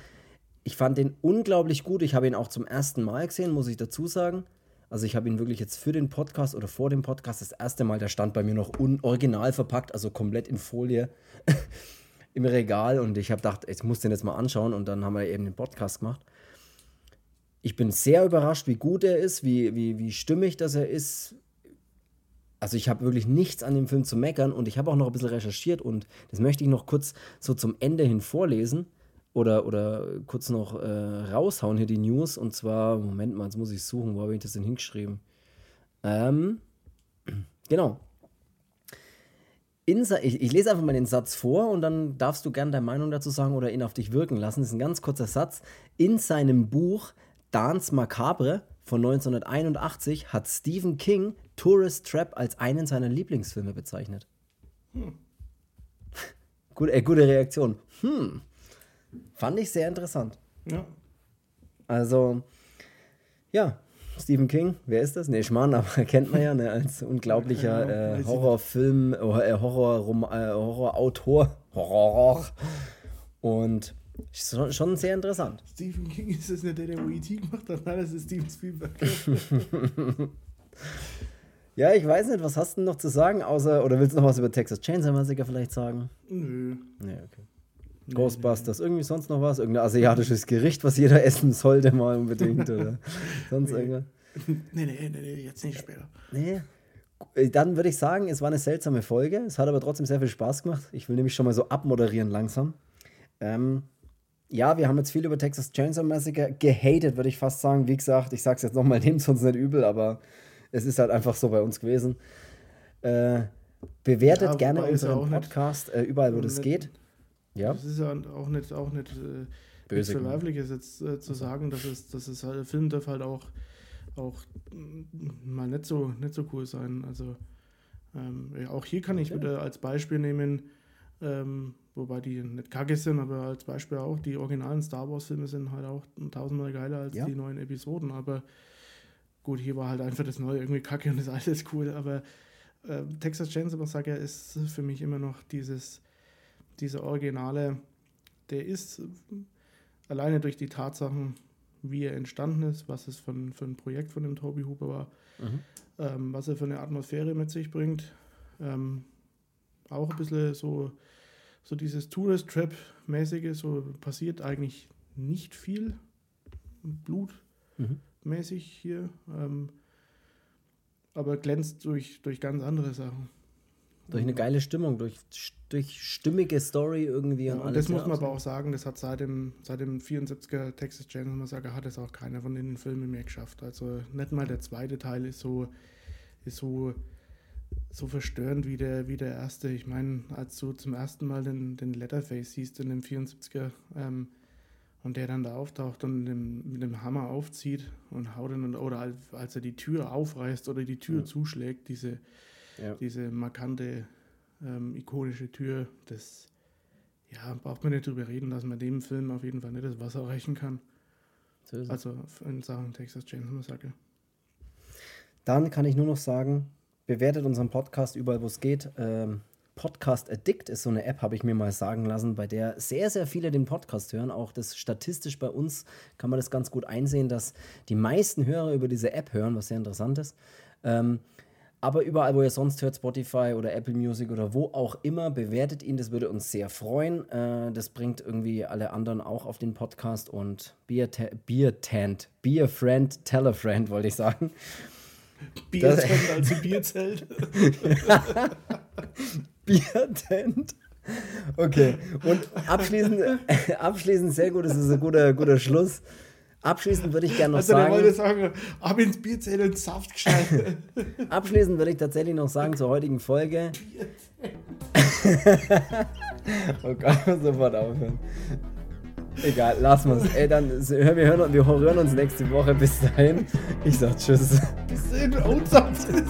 Speaker 1: ich fand den unglaublich gut. Ich habe ihn auch zum ersten Mal gesehen, muss ich dazu sagen. Also ich habe ihn wirklich jetzt für den Podcast oder vor dem Podcast das erste Mal, der stand bei mir noch original verpackt, also komplett in Folie im Regal und ich habe gedacht, ich muss den jetzt mal anschauen und dann haben wir eben den Podcast gemacht. Ich bin sehr überrascht, wie gut er ist, wie, wie, wie stimmig das er ist, also ich habe wirklich nichts an dem Film zu meckern und ich habe auch noch ein bisschen recherchiert und das möchte ich noch kurz so zum Ende hin vorlesen oder, oder kurz noch äh, raushauen hier die News und zwar, Moment mal, jetzt muss ich suchen, wo habe ich das denn hingeschrieben? Ähm, genau. In, ich, ich, lese einfach mal den Satz vor und dann darfst du gerne deine Meinung dazu sagen oder ihn auf dich wirken lassen. Das ist ein ganz kurzer Satz. In seinem Buch Dance Macabre von 1981 hat Stephen King Tourist Trap als einen seiner Lieblingsfilme bezeichnet. Hm. Gut, äh, gute Reaktion. Hm. Fand ich sehr interessant. Ja. Also, ja, Stephen King, wer ist das? Nee, Schmarrn, aber kennt man ja ne, als unglaublicher äh, Horrorfilm, äh, Horror, äh, Horrorautor. Horror. Und schon, schon sehr interessant.
Speaker 2: Stephen King ist das nicht der, der E.T. gemacht hat? Nein, das ist Steven Spielberg.
Speaker 1: Ja, ich weiß nicht, was hast du noch zu sagen, außer, oder willst du noch was über Texas Chainsaw Massacre vielleicht sagen? Nö. Nee, okay. Nee, Ghostbusters, nee. irgendwie sonst noch was? Irgendein asiatisches Gericht, was jeder essen sollte, mal unbedingt, oder sonst
Speaker 2: nee.
Speaker 1: irgendwas?
Speaker 2: Nee, nee, nee, nee, jetzt nicht später.
Speaker 1: Nee. Dann würde ich sagen, es war eine seltsame Folge. Es hat aber trotzdem sehr viel Spaß gemacht. Ich will nämlich schon mal so abmoderieren langsam. Ähm, ja, wir haben jetzt viel über Texas Chainsaw Massacre gehatet, würde ich fast sagen. Wie gesagt, ich sag's jetzt nochmal, nehmt es uns nicht übel, aber es ist halt einfach so bei uns gewesen. Äh, bewertet ja, gerne unseren Podcast äh, überall, wo das geht.
Speaker 2: Ja. Das ist ja auch nicht, auch nicht äh, Böse Verwerfliches jetzt äh, zu sagen, dass es, dass es halt, der Film darf halt auch, auch mal nicht so, nicht so cool sein. Also Ähm, ja, auch hier kann ich wieder als Beispiel nehmen, ähm, wobei die nicht kacke sind, aber als Beispiel auch, die originalen Star Wars-Filme sind halt auch tausendmal geiler als
Speaker 1: Ja.
Speaker 2: die neuen Episoden. Aber gut, hier war halt einfach das Neue irgendwie kacke und das alte ist cool. Aber äh, Texas Chainsaw Massacre ist für mich immer noch dieses, dieser Originale, der ist äh, alleine durch die Tatsachen, wie er entstanden ist, was es von, für ein Projekt von dem Toby Hooper war,
Speaker 1: Mhm.
Speaker 2: ähm, was er für eine Atmosphäre mit sich bringt. Ähm, auch ein bisschen so, so dieses Tourist-Trap-mäßige, so passiert eigentlich nicht viel blutmäßig
Speaker 1: Mhm.
Speaker 2: Hier, ähm, aber glänzt durch, durch ganz andere Sachen.
Speaker 1: Durch eine geile Stimmung, durch, durch stimmige Story irgendwie
Speaker 2: Ja,
Speaker 1: und
Speaker 2: und
Speaker 1: alles.
Speaker 2: das muss man aber
Speaker 1: absolut.
Speaker 2: auch sagen, das hat seit dem, seit dem 74er Texas Chainsaw Massacre hat es auch keiner von den Filmen mehr geschafft. Also nicht mal der zweite Teil ist so, ist so, so verstörend wie der, wie der erste. Ich meine, als du zum ersten Mal den, den Letterface siehst in dem 74er ähm, und der dann da auftaucht und dem, mit dem Hammer aufzieht und haut ihn, und- oder als, er die Tür aufreißt oder die Tür
Speaker 1: Ja.
Speaker 2: zuschlägt, diese,
Speaker 1: Ja.
Speaker 2: diese markante, ähm, ikonische Tür, das ja, braucht man nicht drüber reden, dass man dem Film auf jeden Fall nicht das Wasser reichen kann.
Speaker 1: So.
Speaker 2: Also in Sachen Texas Chainsaw Massacre.
Speaker 1: Dann kann ich nur noch sagen, bewertet unseren Podcast überall, wo es geht. Ähm, Podcast Addict ist so eine App, habe ich mir mal sagen lassen, bei der sehr, sehr viele den Podcast hören. Auch das statistisch bei uns kann man das ganz gut einsehen, dass die meisten Hörer über diese App hören, was sehr interessant ist. Ähm, aber überall, wo ihr sonst hört, Spotify oder Apple Music oder wo auch immer, bewertet ihn. Das würde uns sehr freuen. Äh, das bringt irgendwie alle anderen auch auf den Podcast und Be a, ta- be a tent, be a friend, tell a friend, wollte ich sagen.
Speaker 2: Bierzelt, also Bierzelt.
Speaker 1: Biertent. Okay, und abschließend, abschließend sehr gut, das ist ein guter, guter Schluss. Abschließend würde ich gerne noch
Speaker 2: Also der wollte
Speaker 1: sagen,
Speaker 2: sagen, ab ins Bierzelt und Saft gescheit.
Speaker 1: abschließend würde ich tatsächlich noch sagen zur heutigen Folge. oh Gott, sofort aufhören. Egal, lassen wir es. Ey, dann, wir hören, wir hören uns nächste Woche. Bis dahin. Ich sag Tschüss.
Speaker 2: Bis in Oldsaft ist.